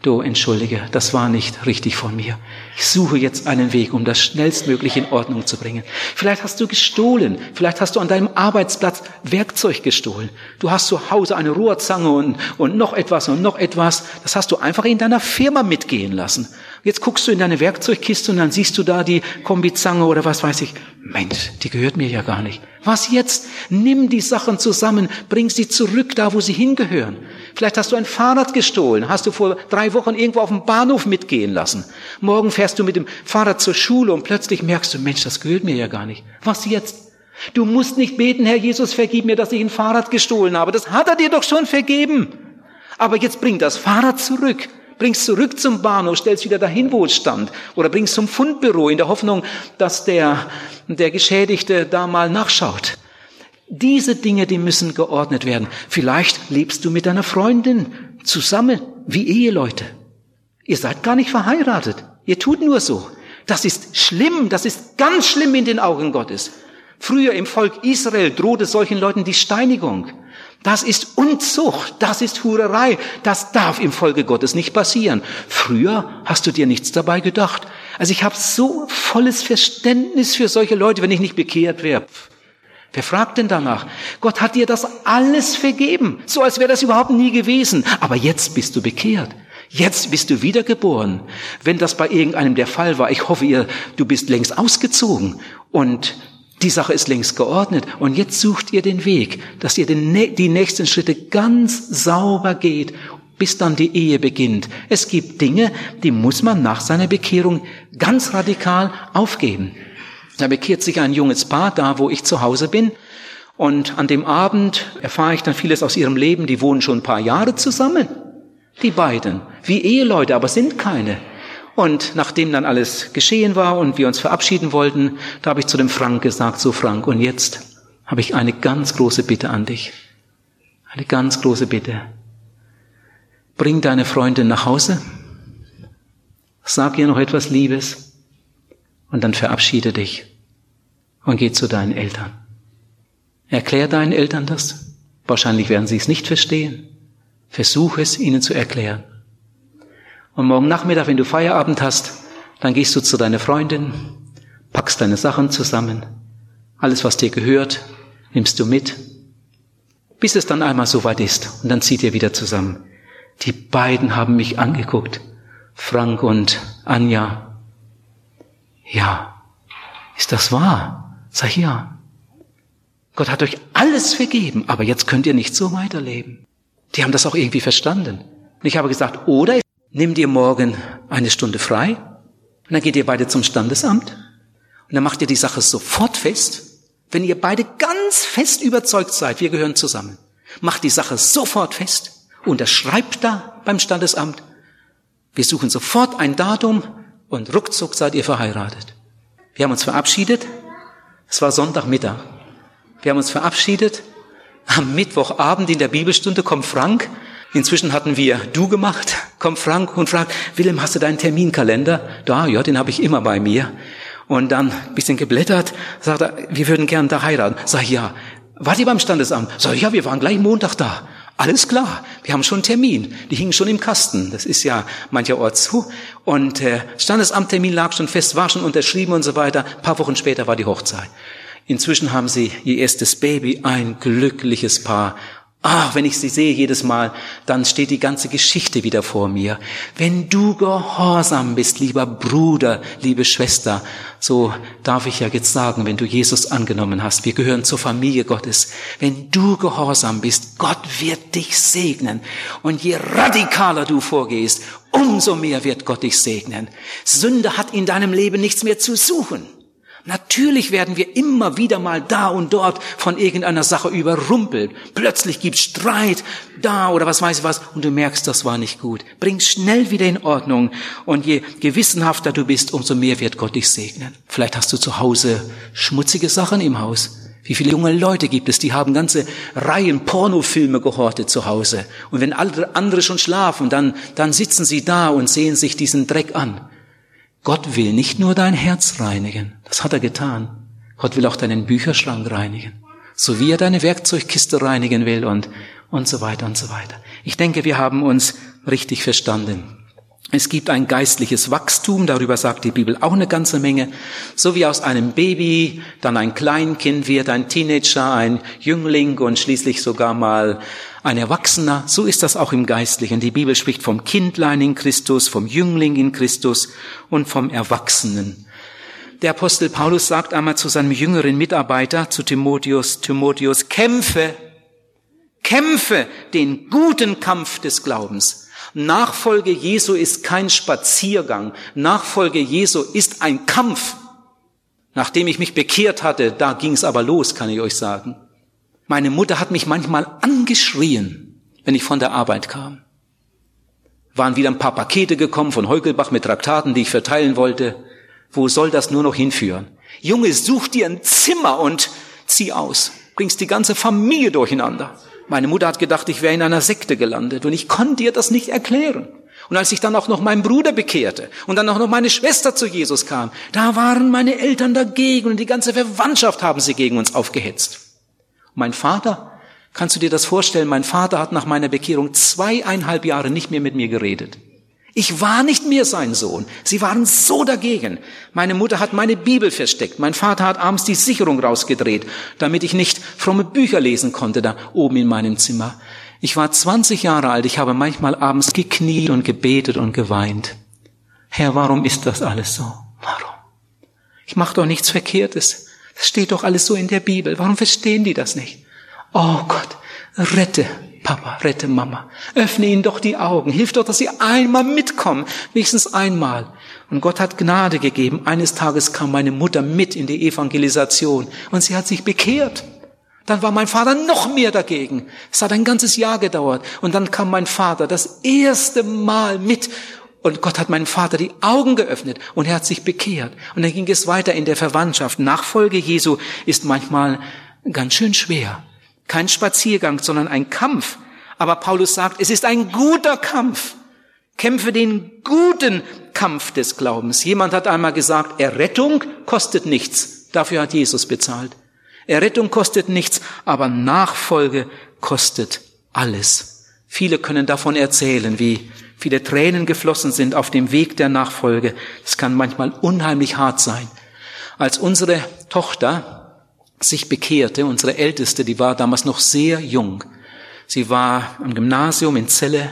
S1: Du, entschuldige, das war nicht richtig von mir. Ich suche jetzt einen Weg, um das schnellstmöglich in Ordnung zu bringen. Vielleicht hast du gestohlen. Vielleicht hast du an deinem Arbeitsplatz Werkzeug gestohlen. Du hast zu Hause eine Rohrzange und, und noch etwas und noch etwas. Das hast du einfach in deiner Firma mitgehen lassen. Jetzt guckst du in deine Werkzeugkiste und dann siehst du da die Kombizange oder was weiß ich. Mensch, die gehört mir ja gar nicht. Was jetzt? Nimm die Sachen zusammen, bring sie zurück da, wo sie hingehören. Vielleicht hast du ein Fahrrad gestohlen, hast du vor drei Wochen irgendwo auf dem Bahnhof mitgehen lassen. Morgen fährst du mit dem Fahrrad zur Schule und plötzlich merkst du, Mensch, das gehört mir ja gar nicht. Was jetzt? Du musst nicht beten, Herr Jesus, vergib mir, dass ich ein Fahrrad gestohlen habe. Das hat er dir doch schon vergeben. Aber jetzt bring das Fahrrad zurück bringst zurück zum Bahnhof, stellst wieder dahin, wo es stand, oder bringst zum Fundbüro in der Hoffnung, dass der, der Geschädigte da mal nachschaut. Diese Dinge, die müssen geordnet werden. Vielleicht lebst du mit deiner Freundin zusammen wie Eheleute. Ihr seid gar nicht verheiratet. Ihr tut nur so. Das ist schlimm. Das ist ganz schlimm in den Augen Gottes. Früher im Volk Israel drohte solchen Leuten die Steinigung. Das ist Unzucht, das ist Hurerei, das darf im Folge Gottes nicht passieren. Früher hast du dir nichts dabei gedacht. Also ich habe so volles Verständnis für solche Leute, wenn ich nicht bekehrt wäre. Wer fragt denn danach? Gott hat dir das alles vergeben, so als wäre das überhaupt nie gewesen. Aber jetzt bist du bekehrt. Jetzt bist du wiedergeboren. Wenn das bei irgendeinem der Fall war, ich hoffe ihr, du bist längst ausgezogen und die Sache ist längst geordnet und jetzt sucht ihr den Weg, dass ihr den, die nächsten Schritte ganz sauber geht, bis dann die Ehe beginnt. Es gibt Dinge, die muss man nach seiner Bekehrung ganz radikal aufgeben. Da bekehrt sich ein junges Paar da, wo ich zu Hause bin. Und an dem Abend erfahre ich dann vieles aus ihrem Leben. Die wohnen schon ein paar Jahre zusammen. Die beiden. Wie Eheleute, aber sind keine. Und nachdem dann alles geschehen war und wir uns verabschieden wollten, da habe ich zu dem Frank gesagt, so Frank, und jetzt habe ich eine ganz große Bitte an dich. Eine ganz große Bitte. Bring deine Freundin nach Hause, sag ihr noch etwas Liebes und dann verabschiede dich und geh zu deinen Eltern. Erklär deinen Eltern das. Wahrscheinlich werden sie es nicht verstehen. Versuch es ihnen zu erklären. Und morgen Nachmittag, wenn du Feierabend hast, Dann gehst du zu deiner Freundin, packst deine Sachen zusammen, alles, was dir gehört, nimmst du mit, bis es dann einmal soweit ist und dann zieht ihr wieder zusammen. Die beiden haben mich angeguckt, Frank und Anja. Ja, ist das wahr? Sag ja. Gott hat euch alles vergeben, aber jetzt könnt ihr nicht so weiterleben. Die haben das auch irgendwie verstanden. Und ich habe gesagt, oder nehmt ihr morgen eine Stunde frei und dann geht ihr beide zum Standesamt und dann macht ihr die Sache sofort fest. Wenn ihr beide ganz fest überzeugt seid, wir gehören zusammen, macht die Sache sofort fest, unterschreibt da beim Standesamt. Wir suchen sofort ein Datum und ruckzuck seid ihr verheiratet. Wir haben uns verabschiedet. Es war Sonntagmittag. Wir haben uns verabschiedet. Am Mittwochabend in der Bibelstunde kommt Frank. Inzwischen hatten wir du gemacht. Kommt Frank und fragt, Willem, hast du deinen Terminkalender? Da, ja, den habe ich immer bei mir. Und dann bisschen geblättert, sagt er, wir würden gern da heiraten. Sag ja. Wart ihr beim Standesamt? Sag ja, wir waren gleich Montag da. Alles klar, wir haben schon einen Termin. Die hingen schon im Kasten. Das ist ja mancherorts so. Und äh, Standesamttermin lag schon fest, war schon unterschrieben und so weiter. Ein paar Wochen später war die Hochzeit. Inzwischen haben sie ihr erstes Baby, ein glückliches Paar. Ah, wenn ich sie sehe jedes Mal, dann steht die ganze Geschichte wieder vor mir. Wenn du gehorsam bist, lieber Bruder, liebe Schwester, so darf ich ja jetzt sagen, wenn du Jesus angenommen hast, wir gehören zur Familie Gottes. Wenn du gehorsam bist, Gott wird dich segnen. Und je radikaler du vorgehst, umso mehr wird Gott dich segnen. Sünde hat in deinem Leben nichts mehr zu suchen. Natürlich werden wir immer wieder mal da und dort von irgendeiner Sache überrumpelt. Plötzlich gibt's Streit da oder was weiß ich was und du merkst, das war nicht gut. Bring schnell wieder in Ordnung und je gewissenhafter du bist, umso mehr wird Gott dich segnen. Vielleicht hast du zu Hause schmutzige Sachen im Haus. Wie viele junge Leute gibt es, die haben ganze Reihen Pornofilme gehortet zu Hause. Und wenn andere schon schlafen, dann, dann sitzen sie da und sehen sich diesen Dreck an. Gott will nicht nur dein Herz reinigen, das hat er getan. Gott will auch deinen Bücherschrank reinigen, so wie er deine Werkzeugkiste reinigen will und, und so weiter und so weiter. Ich denke, wir haben uns richtig verstanden. Es gibt ein geistliches Wachstum, darüber sagt die Bibel auch eine ganze Menge. So wie aus einem Baby dann ein Kleinkind wird, ein Teenager, ein Jüngling und schließlich sogar mal ein Erwachsener, so ist das auch im Geistlichen. Die Bibel spricht vom Kindlein in Christus, vom Jüngling in Christus und vom Erwachsenen. Der Apostel Paulus sagt einmal zu seinem jüngeren Mitarbeiter, zu Timotheus, Timotheus, kämpfe, kämpfe den guten Kampf des Glaubens. Nachfolge Jesu ist kein Spaziergang. Nachfolge Jesu ist ein Kampf. Nachdem ich mich bekehrt hatte, da ging es aber los, kann ich euch sagen. Meine Mutter hat mich manchmal angeschrien, wenn ich von der Arbeit kam. Waren wieder ein paar Pakete gekommen von Heugelbach mit Traktaten, die ich verteilen wollte. Wo soll das nur noch hinführen? Junge, such dir ein Zimmer und zieh aus. Bringst die ganze Familie durcheinander. Meine Mutter hat gedacht, ich wäre in einer Sekte gelandet und ich konnte ihr das nicht erklären. Und als ich dann auch noch meinen Bruder bekehrte und dann auch noch meine Schwester zu Jesus kam, da waren meine Eltern dagegen und die ganze Verwandtschaft haben sie gegen uns aufgehetzt. Mein Vater, kannst du dir das vorstellen, mein Vater hat nach meiner Bekehrung zweieinhalb Jahre nicht mehr mit mir geredet. Ich war nicht mehr sein Sohn. Sie waren so dagegen. Meine Mutter hat meine Bibel versteckt. Mein Vater hat abends die Sicherung rausgedreht, damit ich nicht fromme Bücher lesen konnte da oben in meinem Zimmer. Ich war 20 Jahre alt. Ich habe manchmal abends gekniet und gebetet und geweint. Herr, warum ist das alles so? Warum? Ich mache doch nichts Verkehrtes. Das steht doch alles so in der Bibel. Warum verstehen die das nicht? Oh Gott, rette Papa, rette Mama. Öffne ihnen doch die Augen. Hilf doch, dass sie einmal mitkommen. Wenigstens einmal. Und Gott hat Gnade gegeben. Eines Tages kam meine Mutter mit in die Evangelisation und sie hat sich bekehrt. Dann war mein Vater noch mehr dagegen. Es hat ein ganzes Jahr gedauert. Und dann kam mein Vater das erste Mal mit. Und Gott hat meinem Vater die Augen geöffnet und er hat sich bekehrt. Und dann ging es weiter in der Verwandtschaft. Nachfolge Jesu ist manchmal ganz schön schwer. Kein Spaziergang, sondern ein Kampf. Aber Paulus sagt, es ist ein guter Kampf. Kämpfe den guten Kampf des Glaubens. Jemand hat einmal gesagt, Errettung kostet nichts. Dafür hat Jesus bezahlt. Errettung kostet nichts, aber Nachfolge kostet alles. Viele können davon erzählen, wie viele Tränen geflossen sind auf dem Weg der Nachfolge. Es kann manchmal unheimlich hart sein. Als unsere Tochter sich bekehrte, unsere Älteste, die war damals noch sehr jung. Sie war am Gymnasium in Celle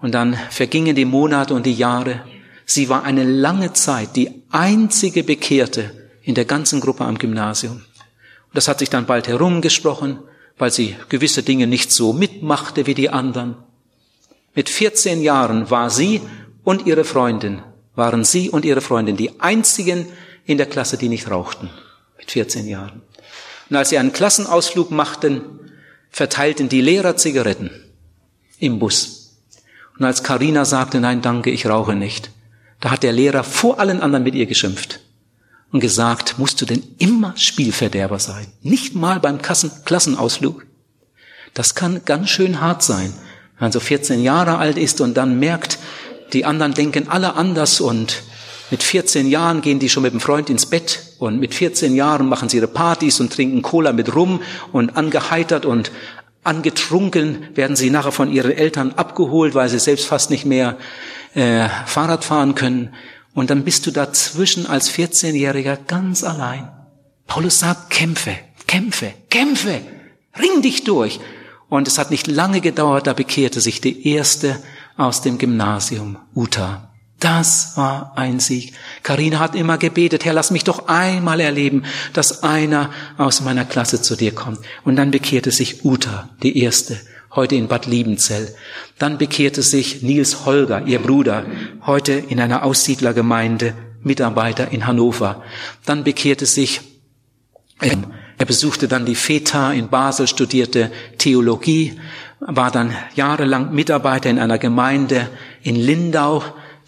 S1: und dann vergingen die Monate und die Jahre. Sie war eine lange Zeit die einzige Bekehrte in der ganzen Gruppe am Gymnasium. Und das hat sich dann bald herumgesprochen, weil sie gewisse Dinge nicht so mitmachte wie die anderen. Mit 14 Jahren war sie und ihre Freundin, waren sie und ihre Freundin die einzigen in der Klasse, die nicht rauchten. Mit 14 Jahren. Und als sie einen Klassenausflug machten, verteilten die Lehrer Zigaretten im Bus. Und als Karina sagte, nein, danke, ich rauche nicht, da hat der Lehrer vor allen anderen mit ihr geschimpft und gesagt, musst du denn immer Spielverderber sein? Nicht mal beim Kassen Klassenausflug? Das kann ganz schön hart sein, wenn man so 14 Jahre alt ist und dann merkt, die anderen denken alle anders und mit 14 Jahren gehen die schon mit dem Freund ins Bett und mit 14 Jahren machen sie ihre Partys und trinken Cola mit Rum und angeheitert und angetrunken werden sie nachher von ihren Eltern abgeholt, weil sie selbst fast nicht mehr äh, Fahrrad fahren können. Und dann bist du dazwischen als 14-Jähriger ganz allein. Paulus sagt, kämpfe, kämpfe, kämpfe, ring dich durch. Und es hat nicht lange gedauert, da bekehrte sich die erste aus dem Gymnasium, Uta. Das war ein Sieg. Karina hat immer gebetet, Herr, lass mich doch einmal erleben, dass einer aus meiner Klasse zu dir kommt. Und dann bekehrte sich Uta, die erste heute in Bad Liebenzell. Dann bekehrte sich Nils Holger, ihr Bruder, heute in einer Aussiedlergemeinde, Mitarbeiter in Hannover. Dann bekehrte sich, er besuchte dann die FETA in Basel, studierte Theologie, war dann jahrelang Mitarbeiter in einer Gemeinde in Lindau,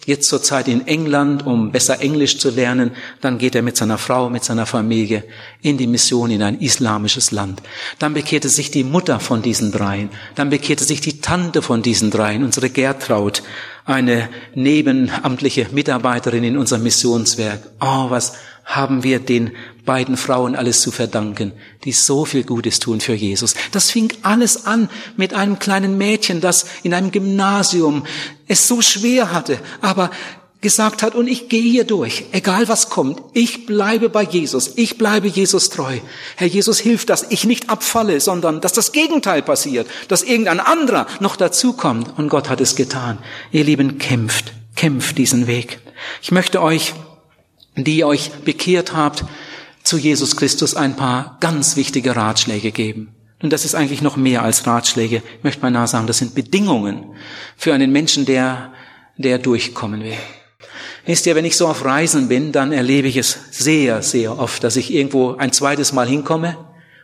S1: jetzt zurzeit in England, um besser Englisch zu lernen. Dann geht er mit seiner Frau, mit seiner Familie in die Mission in ein islamisches Land. Dann bekehrte sich die Mutter von diesen dreien. Dann bekehrte sich die Tante von diesen dreien, unsere Gertraud, eine nebenamtliche Mitarbeiterin in unserem Missionswerk. Oh, was haben wir den beiden Frauen alles zu verdanken, die so viel Gutes tun für Jesus. Das fing alles an mit einem kleinen Mädchen, das in einem Gymnasium es so schwer hatte, aber gesagt hat, und ich gehe hier durch, egal was kommt, ich bleibe bei Jesus, ich bleibe Jesus treu. Herr Jesus, hilft, dass ich nicht abfalle, sondern dass das Gegenteil passiert, dass irgendein anderer noch dazukommt. Und Gott hat es getan. Ihr Lieben, kämpft, kämpft diesen Weg. Ich möchte euch die euch bekehrt habt, zu Jesus Christus ein paar ganz wichtige Ratschläge geben. Und das ist eigentlich noch mehr als Ratschläge. Ich möchte beinahe sagen, das sind Bedingungen für einen Menschen, der, der durchkommen will. Wisst ihr, wenn ich so auf Reisen bin, dann erlebe ich es sehr, sehr oft, dass ich irgendwo ein zweites Mal hinkomme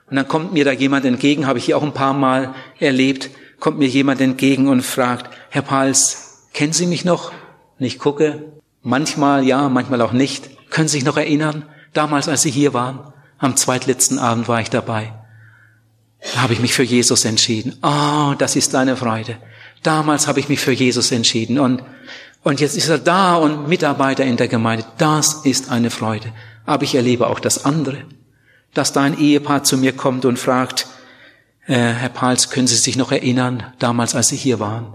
S1: und dann kommt mir da jemand entgegen, habe ich hier auch ein paar Mal erlebt, kommt mir jemand entgegen und fragt, Herr Pals, kennen Sie mich noch? Und ich gucke, manchmal ja, manchmal auch nicht. Können Sie sich noch erinnern? Damals, als Sie hier waren, am zweitletzten Abend war ich dabei. Da habe ich mich für Jesus entschieden. Oh, das ist deine Freude. Damals habe ich mich für Jesus entschieden und, und jetzt ist er da und Mitarbeiter in der Gemeinde. Das ist eine Freude. Aber ich erlebe auch das andere, dass da ein Ehepaar zu mir kommt und fragt, äh, Herr Pals, können Sie sich noch erinnern, damals, als Sie hier waren?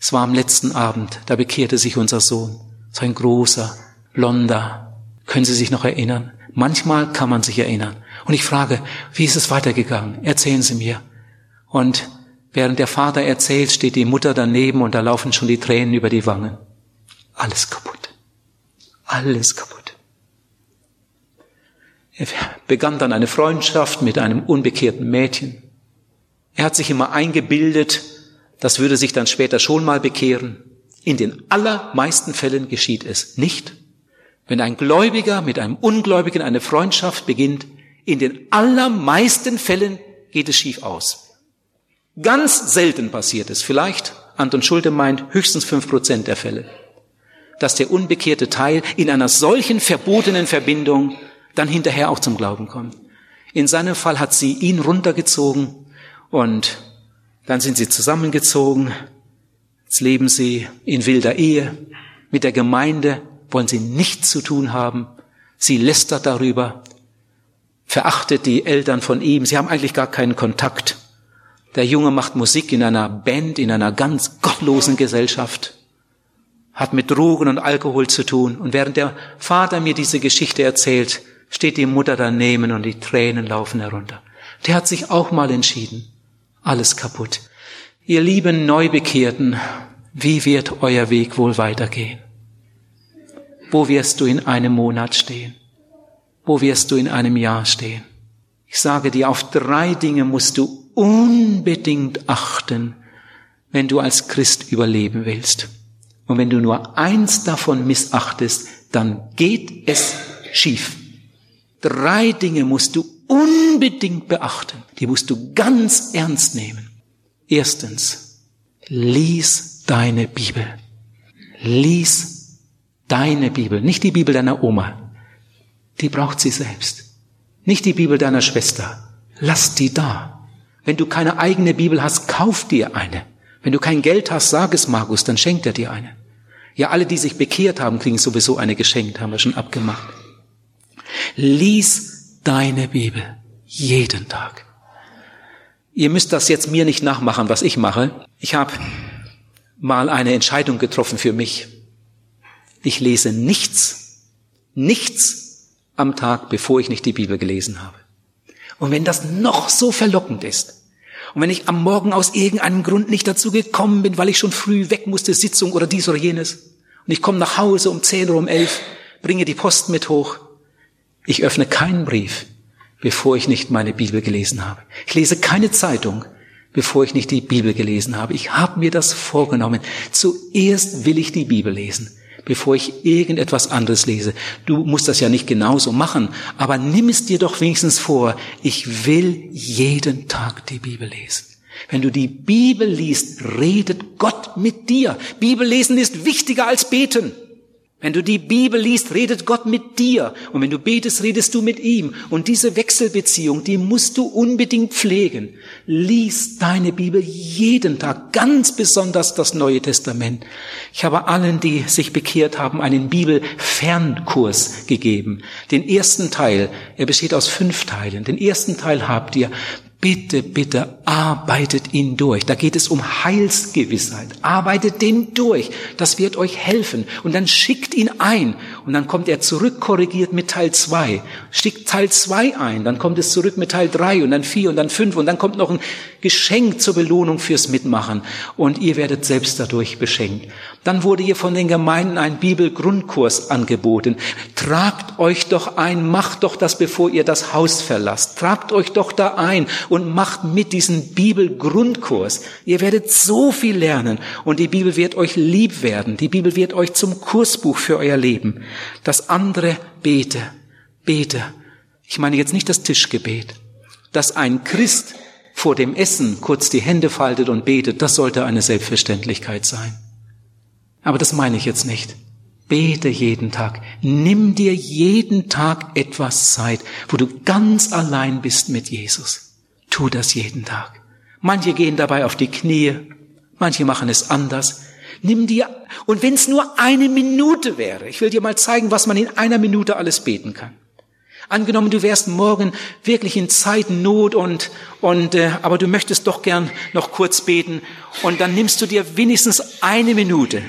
S1: Es war am letzten Abend, da bekehrte sich unser Sohn. So ein großer, blonder, können Sie sich noch erinnern? Manchmal kann man sich erinnern. Und ich frage, wie ist es weitergegangen? Erzählen Sie mir. Und während der Vater erzählt, steht die Mutter daneben und da laufen schon die Tränen über die Wangen. Alles kaputt. Alles kaputt. Er begann dann eine Freundschaft mit einem unbekehrten Mädchen. Er hat sich immer eingebildet, das würde sich dann später schon mal bekehren. In den allermeisten Fällen geschieht es nicht. Wenn ein Gläubiger mit einem Ungläubigen eine Freundschaft beginnt, in den allermeisten Fällen geht es schief aus. Ganz selten passiert es, vielleicht, Anton Schulte meint, höchstens fünf Prozent der Fälle, dass der unbekehrte Teil in einer solchen verbotenen Verbindung dann hinterher auch zum Glauben kommt. In seinem Fall hat sie ihn runtergezogen und dann sind sie zusammengezogen. Jetzt leben sie in wilder Ehe mit der Gemeinde wollen sie nichts zu tun haben. Sie lästert darüber, verachtet die Eltern von ihm. Sie haben eigentlich gar keinen Kontakt. Der Junge macht Musik in einer Band, in einer ganz gottlosen Gesellschaft. hat mit Drogen und Alkohol zu tun. Und während der Vater mir diese Geschichte erzählt, steht die Mutter daneben und die Tränen laufen herunter. Der hat sich auch mal entschieden. Alles kaputt. Ihr lieben Neubekehrten, wie wird euer Weg wohl weitergehen? Wo wirst du in einem Monat stehen? Wo wirst du in einem Jahr stehen? Ich sage dir, auf drei Dinge musst du unbedingt achten, wenn du als Christ überleben willst. Und wenn du nur eins davon missachtest, dann geht es schief. Drei Dinge musst du unbedingt beachten. Die musst du ganz ernst nehmen. Erstens, lies deine Bibel. Lies deine Bibel, nicht die Bibel deiner Oma. Die braucht sie selbst. Nicht die Bibel deiner Schwester. Lass die da. Wenn du keine eigene Bibel hast, kauf dir eine. Wenn du kein Geld hast, sag es Markus, dann schenkt er dir eine. Ja, alle, die sich bekehrt haben, kriegen sowieso eine geschenkt, haben wir schon abgemacht. Lies deine Bibel jeden Tag. Ihr müsst das jetzt mir nicht nachmachen, was ich mache. Ich habe mal eine Entscheidung getroffen für mich. Ich lese nichts, nichts am Tag, bevor ich nicht die Bibel gelesen habe. Und wenn das noch so verlockend ist, und wenn ich am Morgen aus irgendeinem Grund nicht dazu gekommen bin, weil ich schon früh weg musste, Sitzung oder dies oder jenes, und ich komme nach Hause um zehn oder um elf, bringe die Post mit hoch, ich öffne keinen Brief, bevor ich nicht meine Bibel gelesen habe. Ich lese keine Zeitung, bevor ich nicht die Bibel gelesen habe. Ich habe mir das vorgenommen. Zuerst will ich die Bibel lesen bevor ich irgendetwas anderes lese. Du musst das ja nicht genauso machen, aber nimm es dir doch wenigstens vor. Ich will jeden Tag die Bibel lesen. Wenn du die Bibel liest, redet Gott mit dir. Bibel lesen ist wichtiger als beten. Wenn du die Bibel liest, redet Gott mit dir. Und wenn du betest, redest du mit ihm. Und diese Wechselbeziehung, die musst du unbedingt pflegen. Lies deine Bibel jeden Tag, ganz besonders das Neue Testament. Ich habe allen, die sich bekehrt haben, einen Bibelfernkurs gegeben. Den ersten Teil, er besteht aus fünf Teilen. Den ersten Teil habt ihr Bitte, bitte, arbeitet ihn durch. Da geht es um Heilsgewissheit. Arbeitet den durch. Das wird euch helfen. Und dann schickt ihn ein. Und dann kommt er zurück korrigiert mit Teil zwei. Schickt Teil zwei ein. Dann kommt es zurück mit Teil drei und dann vier und dann fünf. Und dann kommt noch ein Geschenk zur Belohnung fürs Mitmachen. Und ihr werdet selbst dadurch beschenkt. Dann wurde hier von den Gemeinden ein Bibelgrundkurs angeboten. Tragt euch doch ein. Macht doch das, bevor ihr das Haus verlasst. Tragt euch doch da ein und macht mit diesen Bibelgrundkurs. Ihr werdet so viel lernen und die Bibel wird euch lieb werden. Die Bibel wird euch zum Kursbuch für euer Leben. Das andere bete, bete. Ich meine jetzt nicht das Tischgebet. Dass ein Christ vor dem Essen kurz die Hände faltet und betet, das sollte eine Selbstverständlichkeit sein. Aber das meine ich jetzt nicht. Bete jeden Tag. Nimm dir jeden Tag etwas Zeit, wo du ganz allein bist mit Jesus. Tu das jeden Tag. Manche gehen dabei auf die Knie, manche machen es anders. Nimm dir, und wenn es nur eine Minute wäre, ich will dir mal zeigen, was man in einer Minute alles beten kann. Angenommen, du wärst morgen wirklich in Zeitnot und, und, äh, aber du möchtest doch gern noch kurz beten und dann nimmst du dir wenigstens eine Minute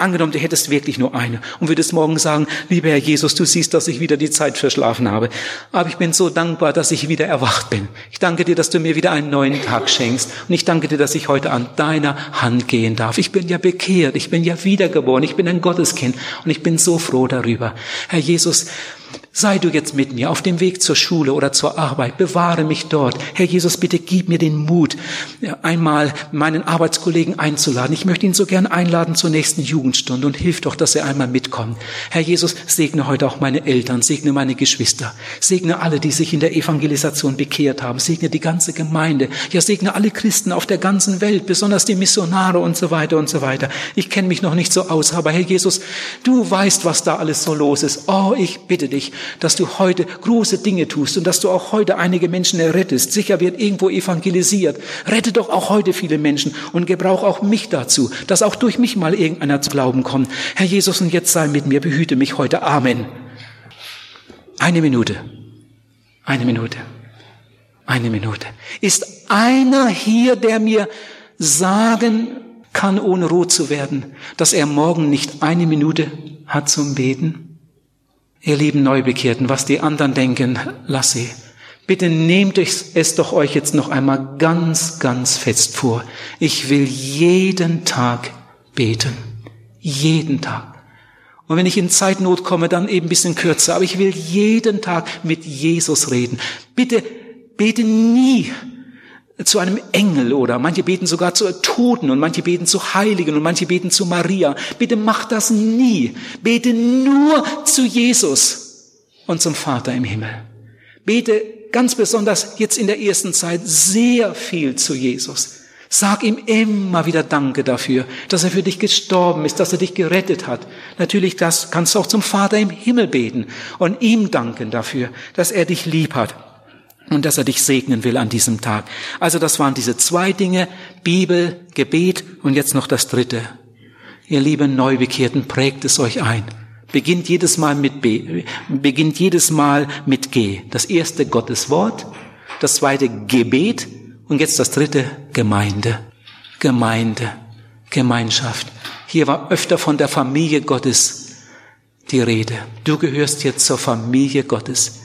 S1: Angenommen, du hättest wirklich nur eine und würdest morgen sagen, lieber Herr Jesus, du siehst, dass ich wieder die Zeit verschlafen habe. Aber ich bin so dankbar, dass ich wieder erwacht bin. Ich danke dir, dass du mir wieder einen neuen Tag schenkst. Und ich danke dir, dass ich heute an deiner Hand gehen darf. Ich bin ja bekehrt. Ich bin ja wiedergeboren. Ich bin ein Gotteskind. Und ich bin so froh darüber. Herr Jesus, Sei du jetzt mit mir auf dem Weg zur Schule oder zur Arbeit. Bewahre mich dort. Herr Jesus, bitte gib mir den Mut, einmal meinen Arbeitskollegen einzuladen. Ich möchte ihn so gern einladen zur nächsten Jugendstunde und hilf doch, dass er einmal mitkommt. Herr Jesus, segne heute auch meine Eltern, segne meine Geschwister, segne alle, die sich in der Evangelisation bekehrt haben, segne die ganze Gemeinde, ja segne alle Christen auf der ganzen Welt, besonders die Missionare und so weiter und so weiter. Ich kenne mich noch nicht so aus, aber Herr Jesus, du weißt, was da alles so los ist. Oh, ich bitte dich, dass du heute große Dinge tust und dass du auch heute einige Menschen errettest. Sicher wird irgendwo evangelisiert. Rette doch auch heute viele Menschen und gebrauch auch mich dazu, dass auch durch mich mal irgendeiner zu Glauben kommt. Herr Jesus, und jetzt sei mit mir, behüte mich heute. Amen. Eine Minute. Eine Minute. Eine Minute. Ist einer hier, der mir sagen kann, ohne rot zu werden, dass er morgen nicht eine Minute hat zum Beten? Ihr lieben Neubekehrten, was die anderen denken, lass sie. Bitte nehmt es doch euch jetzt noch einmal ganz, ganz fest vor. Ich will jeden Tag beten. Jeden Tag. Und wenn ich in Zeitnot komme, dann eben ein bisschen kürzer. Aber ich will jeden Tag mit Jesus reden. Bitte bete nie zu einem Engel oder manche beten sogar zu Toten und manche beten zu Heiligen und manche beten zu Maria. Bitte mach das nie. Bete nur zu Jesus und zum Vater im Himmel. Bete ganz besonders jetzt in der ersten Zeit sehr viel zu Jesus. Sag ihm immer wieder Danke dafür, dass er für dich gestorben ist, dass er dich gerettet hat. Natürlich, das kannst du auch zum Vater im Himmel beten und ihm danken dafür, dass er dich lieb hat und dass er dich segnen will an diesem Tag. Also das waren diese zwei Dinge, Bibel, Gebet und jetzt noch das dritte. Ihr lieben Neubekehrten, prägt es euch ein. Beginnt jedes Mal mit B, beginnt jedes Mal mit G. Das erste Gottes Wort, das zweite Gebet und jetzt das dritte Gemeinde. Gemeinde, Gemeinschaft. Hier war öfter von der Familie Gottes die Rede. Du gehörst jetzt zur Familie Gottes.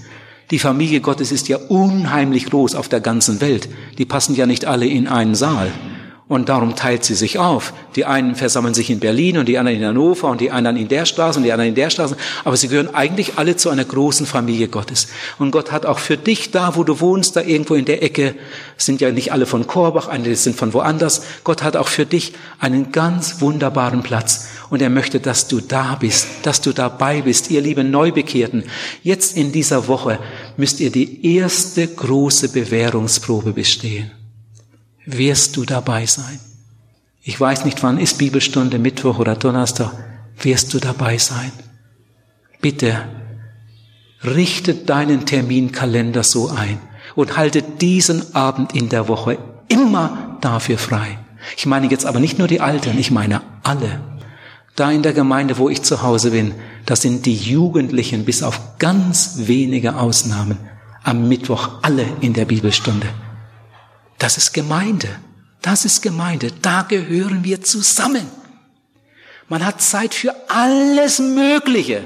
S1: Die Familie Gottes ist ja unheimlich groß auf der ganzen Welt. Die passen ja nicht alle in einen Saal. Und darum teilt sie sich auf. Die einen versammeln sich in Berlin und die anderen in Hannover und die anderen in der Straße und die anderen in der Straße. Aber sie gehören eigentlich alle zu einer großen Familie Gottes. Und Gott hat auch für dich da, wo du wohnst, da irgendwo in der Ecke, sind ja nicht alle von Korbach, einige sind von woanders. Gott hat auch für dich einen ganz wunderbaren Platz. Und er möchte, dass du da bist, dass du dabei bist. Ihr lieben Neubekehrten, jetzt in dieser Woche müsst ihr die erste große Bewährungsprobe bestehen wirst du dabei sein. Ich weiß nicht, wann ist Bibelstunde, Mittwoch oder Donnerstag, wirst du dabei sein. Bitte, richte deinen Terminkalender so ein und halte diesen Abend in der Woche immer dafür frei. Ich meine jetzt aber nicht nur die Alten, ich meine alle. Da in der Gemeinde, wo ich zu Hause bin, da sind die Jugendlichen bis auf ganz wenige Ausnahmen am Mittwoch alle in der Bibelstunde. Das ist Gemeinde. Das ist Gemeinde. Da gehören wir zusammen. Man hat Zeit für alles Mögliche,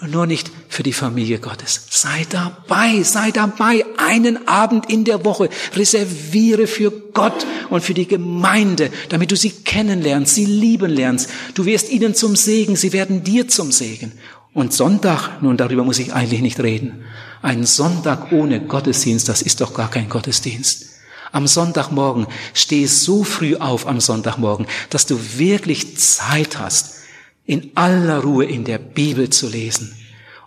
S1: nur nicht für die Familie Gottes. Sei dabei, sei dabei. Einen Abend in der Woche reserviere für Gott und für die Gemeinde, damit du sie kennenlernst, sie lieben lernst. Du wirst ihnen zum Segen, sie werden dir zum Segen. Und Sonntag, nun darüber muss ich eigentlich nicht reden. Ein Sonntag ohne Gottesdienst, das ist doch gar kein Gottesdienst am Sonntagmorgen, steh so früh auf am Sonntagmorgen, dass du wirklich Zeit hast, in aller Ruhe in der Bibel zu lesen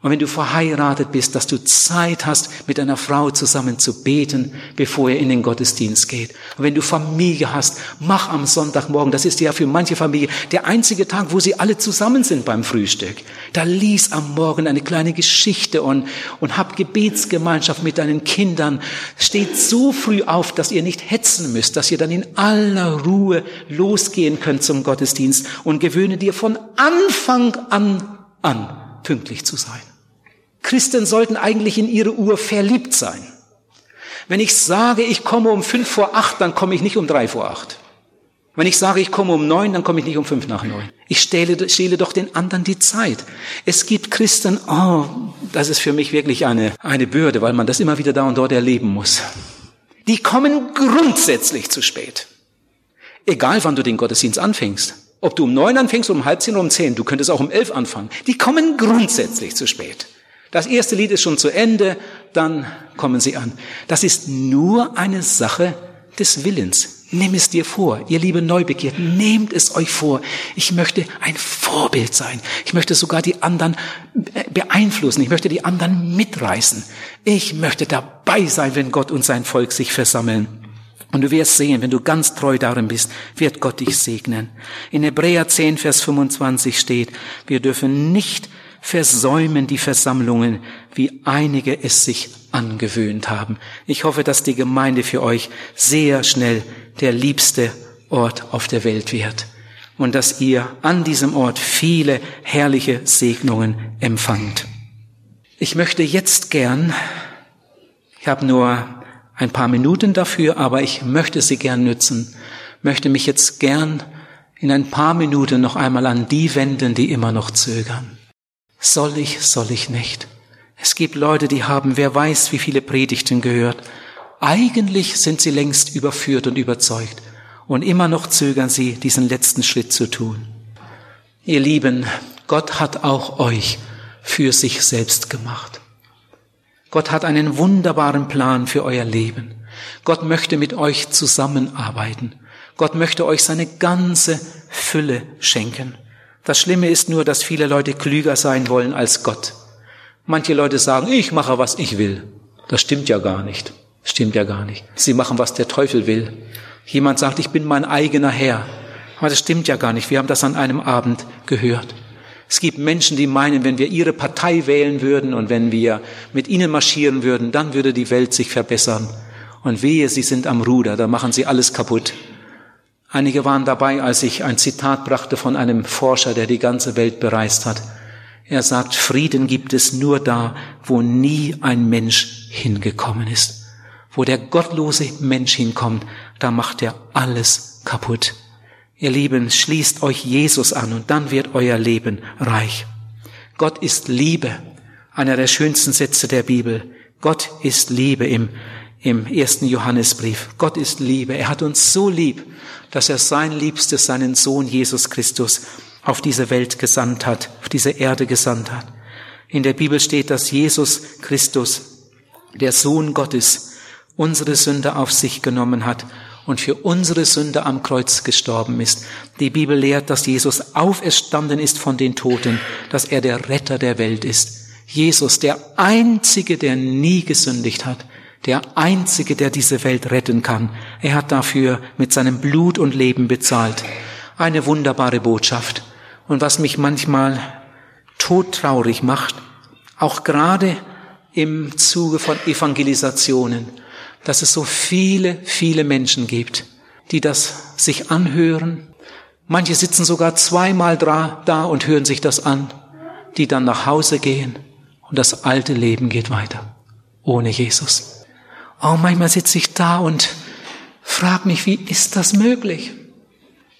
S1: und wenn du verheiratet bist, dass du Zeit hast, mit einer Frau zusammen zu beten, bevor er in den Gottesdienst geht. Und wenn du Familie hast, mach am Sonntagmorgen, das ist ja für manche Familie der einzige Tag, wo sie alle zusammen sind beim Frühstück. Da lies am Morgen eine kleine Geschichte und, und hab Gebetsgemeinschaft mit deinen Kindern. Steht so früh auf, dass ihr nicht hetzen müsst, dass ihr dann in aller Ruhe losgehen könnt zum Gottesdienst und gewöhne dir von Anfang an an pünktlich zu sein. Christen sollten eigentlich in ihre Uhr verliebt sein. Wenn ich sage, ich komme um fünf vor acht, dann komme ich nicht um drei vor acht. Wenn ich sage, ich komme um neun, dann komme ich nicht um fünf nach neun. Ich stehle, stehle doch den anderen die Zeit. Es gibt Christen, oh, das ist für mich wirklich eine, eine Bürde, weil man das immer wieder da und dort erleben muss. Die kommen grundsätzlich zu spät. Egal wann du den Gottesdienst anfängst. Ob du um neun anfängst, um halb zehn oder um zehn, du könntest auch um elf anfangen. Die kommen grundsätzlich zu spät. Das erste Lied ist schon zu Ende, dann kommen sie an. Das ist nur eine Sache des Willens. Nimm es dir vor, ihr liebe Neubekehrten, nehmt es euch vor. Ich möchte ein Vorbild sein. Ich möchte sogar die anderen beeinflussen. Ich möchte die anderen mitreißen. Ich möchte dabei sein, wenn Gott und sein Volk sich versammeln. Und du wirst sehen, wenn du ganz treu darin bist, wird Gott dich segnen. In Hebräer 10, Vers 25 steht, wir dürfen nicht versäumen die Versammlungen, wie einige es sich angewöhnt haben. Ich hoffe, dass die Gemeinde für euch sehr schnell der liebste Ort auf der Welt wird und dass ihr an diesem Ort viele herrliche Segnungen empfangt. Ich möchte jetzt gern, ich habe nur ein paar Minuten dafür, aber ich möchte sie gern nützen, möchte mich jetzt gern in ein paar Minuten noch einmal an die wenden, die immer noch zögern. Soll ich, soll ich nicht? Es gibt Leute, die haben, wer weiß, wie viele Predigten gehört. Eigentlich sind sie längst überführt und überzeugt. Und immer noch zögern sie, diesen letzten Schritt zu tun. Ihr Lieben, Gott hat auch euch für sich selbst gemacht. Gott hat einen wunderbaren Plan für euer Leben. Gott möchte mit euch zusammenarbeiten. Gott möchte euch seine ganze Fülle schenken. Das Schlimme ist nur, dass viele Leute klüger sein wollen als Gott. Manche Leute sagen, ich mache, was ich will. Das stimmt ja gar nicht. Stimmt ja gar nicht. Sie machen, was der Teufel will. Jemand sagt, ich bin mein eigener Herr. Aber das stimmt ja gar nicht. Wir haben das an einem Abend gehört. Es gibt Menschen, die meinen, wenn wir ihre Partei wählen würden und wenn wir mit ihnen marschieren würden, dann würde die Welt sich verbessern. Und wehe, sie sind am Ruder, da machen sie alles kaputt. Einige waren dabei, als ich ein Zitat brachte von einem Forscher, der die ganze Welt bereist hat. Er sagt, Frieden gibt es nur da, wo nie ein Mensch hingekommen ist. Wo der gottlose Mensch hinkommt, da macht er alles kaputt. Ihr Lieben, schließt euch Jesus an und dann wird euer Leben reich. Gott ist Liebe. Einer der schönsten Sätze der Bibel. Gott ist Liebe im, im ersten Johannesbrief. Gott ist Liebe. Er hat uns so lieb, dass er sein Liebstes, seinen Sohn Jesus Christus auf diese Welt gesandt hat, auf diese Erde gesandt hat. In der Bibel steht, dass Jesus Christus, der Sohn Gottes, unsere Sünde auf sich genommen hat und für unsere Sünde am Kreuz gestorben ist. Die Bibel lehrt, dass Jesus auferstanden ist von den Toten, dass er der Retter der Welt ist. Jesus, der Einzige, der nie gesündigt hat, der Einzige, der diese Welt retten kann. Er hat dafür mit seinem Blut und Leben bezahlt. Eine wunderbare Botschaft. Und was mich manchmal todtraurig macht, auch gerade im Zuge von Evangelisationen, dass es so viele, viele Menschen gibt, die das sich anhören. Manche sitzen sogar zweimal da und hören sich das an, die dann nach Hause gehen und das alte Leben geht weiter, ohne Jesus. Oh, manchmal sitze ich da und frage mich, wie ist das möglich?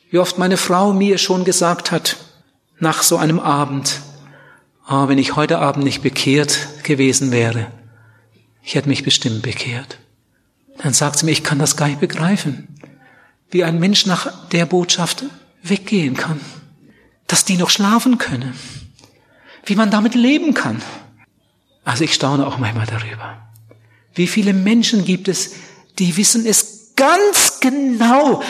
S1: Wie oft meine Frau mir schon gesagt hat, nach so einem Abend, oh, wenn ich heute Abend nicht bekehrt gewesen wäre, ich hätte mich bestimmt bekehrt. Dann sagt sie mir, ich kann das gar nicht begreifen, wie ein Mensch nach der Botschaft weggehen kann, dass die noch schlafen können, wie man damit leben kann. Also ich staune auch manchmal darüber. Wie viele Menschen gibt es, die wissen es ganz genau,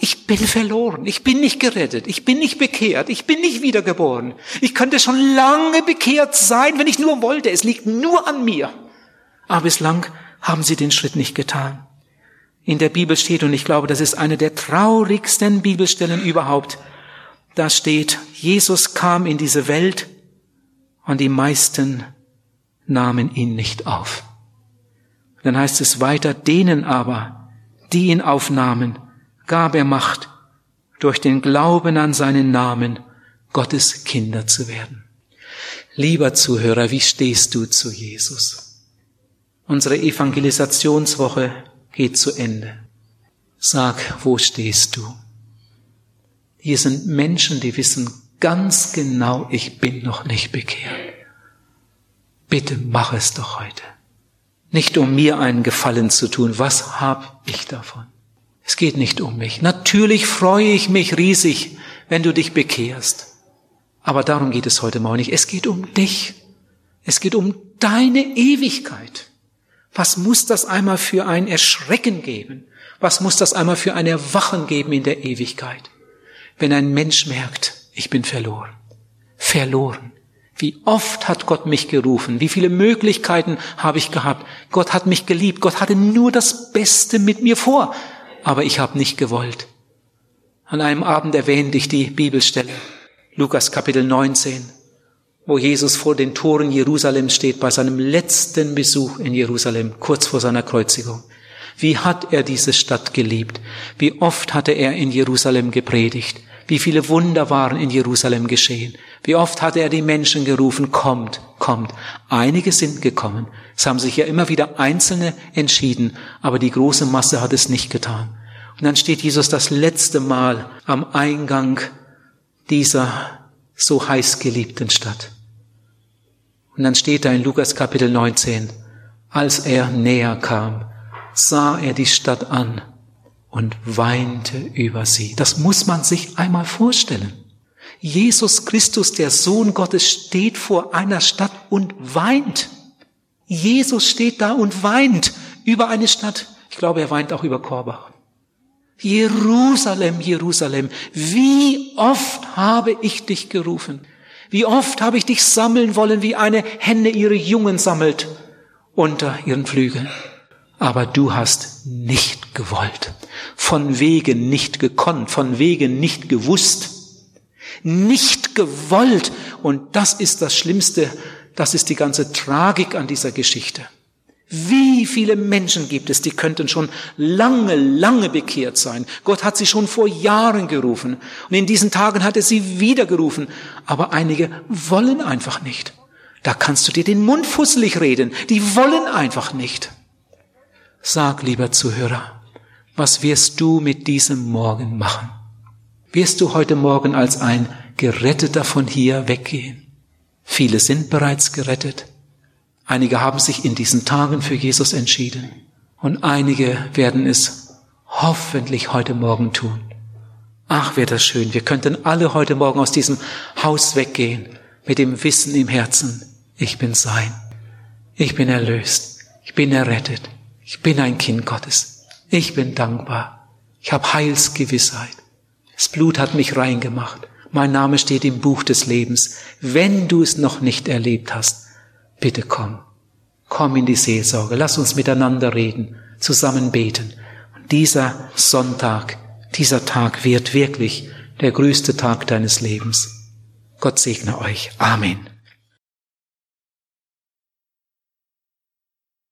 S1: ich bin verloren, ich bin nicht gerettet, ich bin nicht bekehrt, ich bin nicht wiedergeboren. Ich könnte schon lange bekehrt sein, wenn ich nur wollte. Es liegt nur an mir. Aber bislang haben sie den Schritt nicht getan. In der Bibel steht, und ich glaube, das ist eine der traurigsten Bibelstellen überhaupt, da steht, Jesus kam in diese Welt und die meisten nahmen ihn nicht auf. Dann heißt es weiter, denen aber, die ihn aufnahmen, gab er Macht, durch den Glauben an seinen Namen Gottes Kinder zu werden. Lieber Zuhörer, wie stehst du zu Jesus? Unsere Evangelisationswoche geht zu Ende. Sag, wo stehst du? Hier sind Menschen, die wissen ganz genau, ich bin noch nicht bekehrt. Bitte mach es doch heute. Nicht um mir einen Gefallen zu tun. Was hab ich davon? Es geht nicht um mich. Natürlich freue ich mich riesig, wenn du dich bekehrst. Aber darum geht es heute Morgen nicht. Es geht um dich. Es geht um deine Ewigkeit. Was muss das einmal für ein Erschrecken geben? Was muss das einmal für ein Erwachen geben in der Ewigkeit? Wenn ein Mensch merkt, ich bin verloren. Verloren. Wie oft hat Gott mich gerufen? Wie viele Möglichkeiten habe ich gehabt? Gott hat mich geliebt. Gott hatte nur das Beste mit mir vor. Aber ich habe nicht gewollt. An einem Abend erwähnte ich die Bibelstelle. Lukas Kapitel 19 wo Jesus vor den Toren Jerusalems steht, bei seinem letzten Besuch in Jerusalem, kurz vor seiner Kreuzigung. Wie hat er diese Stadt geliebt? Wie oft hatte er in Jerusalem gepredigt? Wie viele Wunder waren in Jerusalem geschehen? Wie oft hatte er die Menschen gerufen, kommt, kommt. Einige sind gekommen. Es haben sich ja immer wieder Einzelne entschieden, aber die große Masse hat es nicht getan. Und dann steht Jesus das letzte Mal am Eingang dieser so heiß geliebten Stadt. Und dann steht da in Lukas Kapitel 19, als er näher kam, sah er die Stadt an und weinte über sie. Das muss man sich einmal vorstellen. Jesus Christus, der Sohn Gottes, steht vor einer Stadt und weint. Jesus steht da und weint über eine Stadt. Ich glaube, er weint auch über Korbach. Jerusalem, Jerusalem, wie oft habe ich dich gerufen? Wie oft habe ich dich sammeln wollen, wie eine Henne ihre Jungen sammelt unter ihren Flügeln. Aber du hast nicht gewollt, von wegen nicht gekonnt, von wegen nicht gewusst, nicht gewollt. Und das ist das Schlimmste, das ist die ganze Tragik an dieser Geschichte. Wie viele Menschen gibt es, die könnten schon lange, lange bekehrt sein. Gott hat sie schon vor Jahren gerufen. Und in diesen Tagen hat er sie wieder gerufen. Aber einige wollen einfach nicht. Da kannst du dir den Mund fusselig reden. Die wollen einfach nicht. Sag, lieber Zuhörer, was wirst du mit diesem Morgen machen? Wirst du heute Morgen als ein Geretteter von hier weggehen? Viele sind bereits gerettet. Einige haben sich in diesen Tagen für Jesus entschieden und einige werden es hoffentlich heute Morgen tun. Ach, wäre das schön. Wir könnten alle heute Morgen aus diesem Haus weggehen mit dem Wissen im Herzen, ich bin sein. Ich bin erlöst. Ich bin errettet. Ich bin ein Kind Gottes. Ich bin dankbar. Ich habe Heilsgewissheit. Das Blut hat mich reingemacht. Mein Name steht im Buch des Lebens. Wenn du es noch nicht erlebt hast, bitte komm. Komm in die Seelsorge. Lass uns miteinander reden, zusammen beten. Und dieser Sonntag, dieser Tag wird wirklich der größte Tag deines Lebens. Gott segne euch. Amen.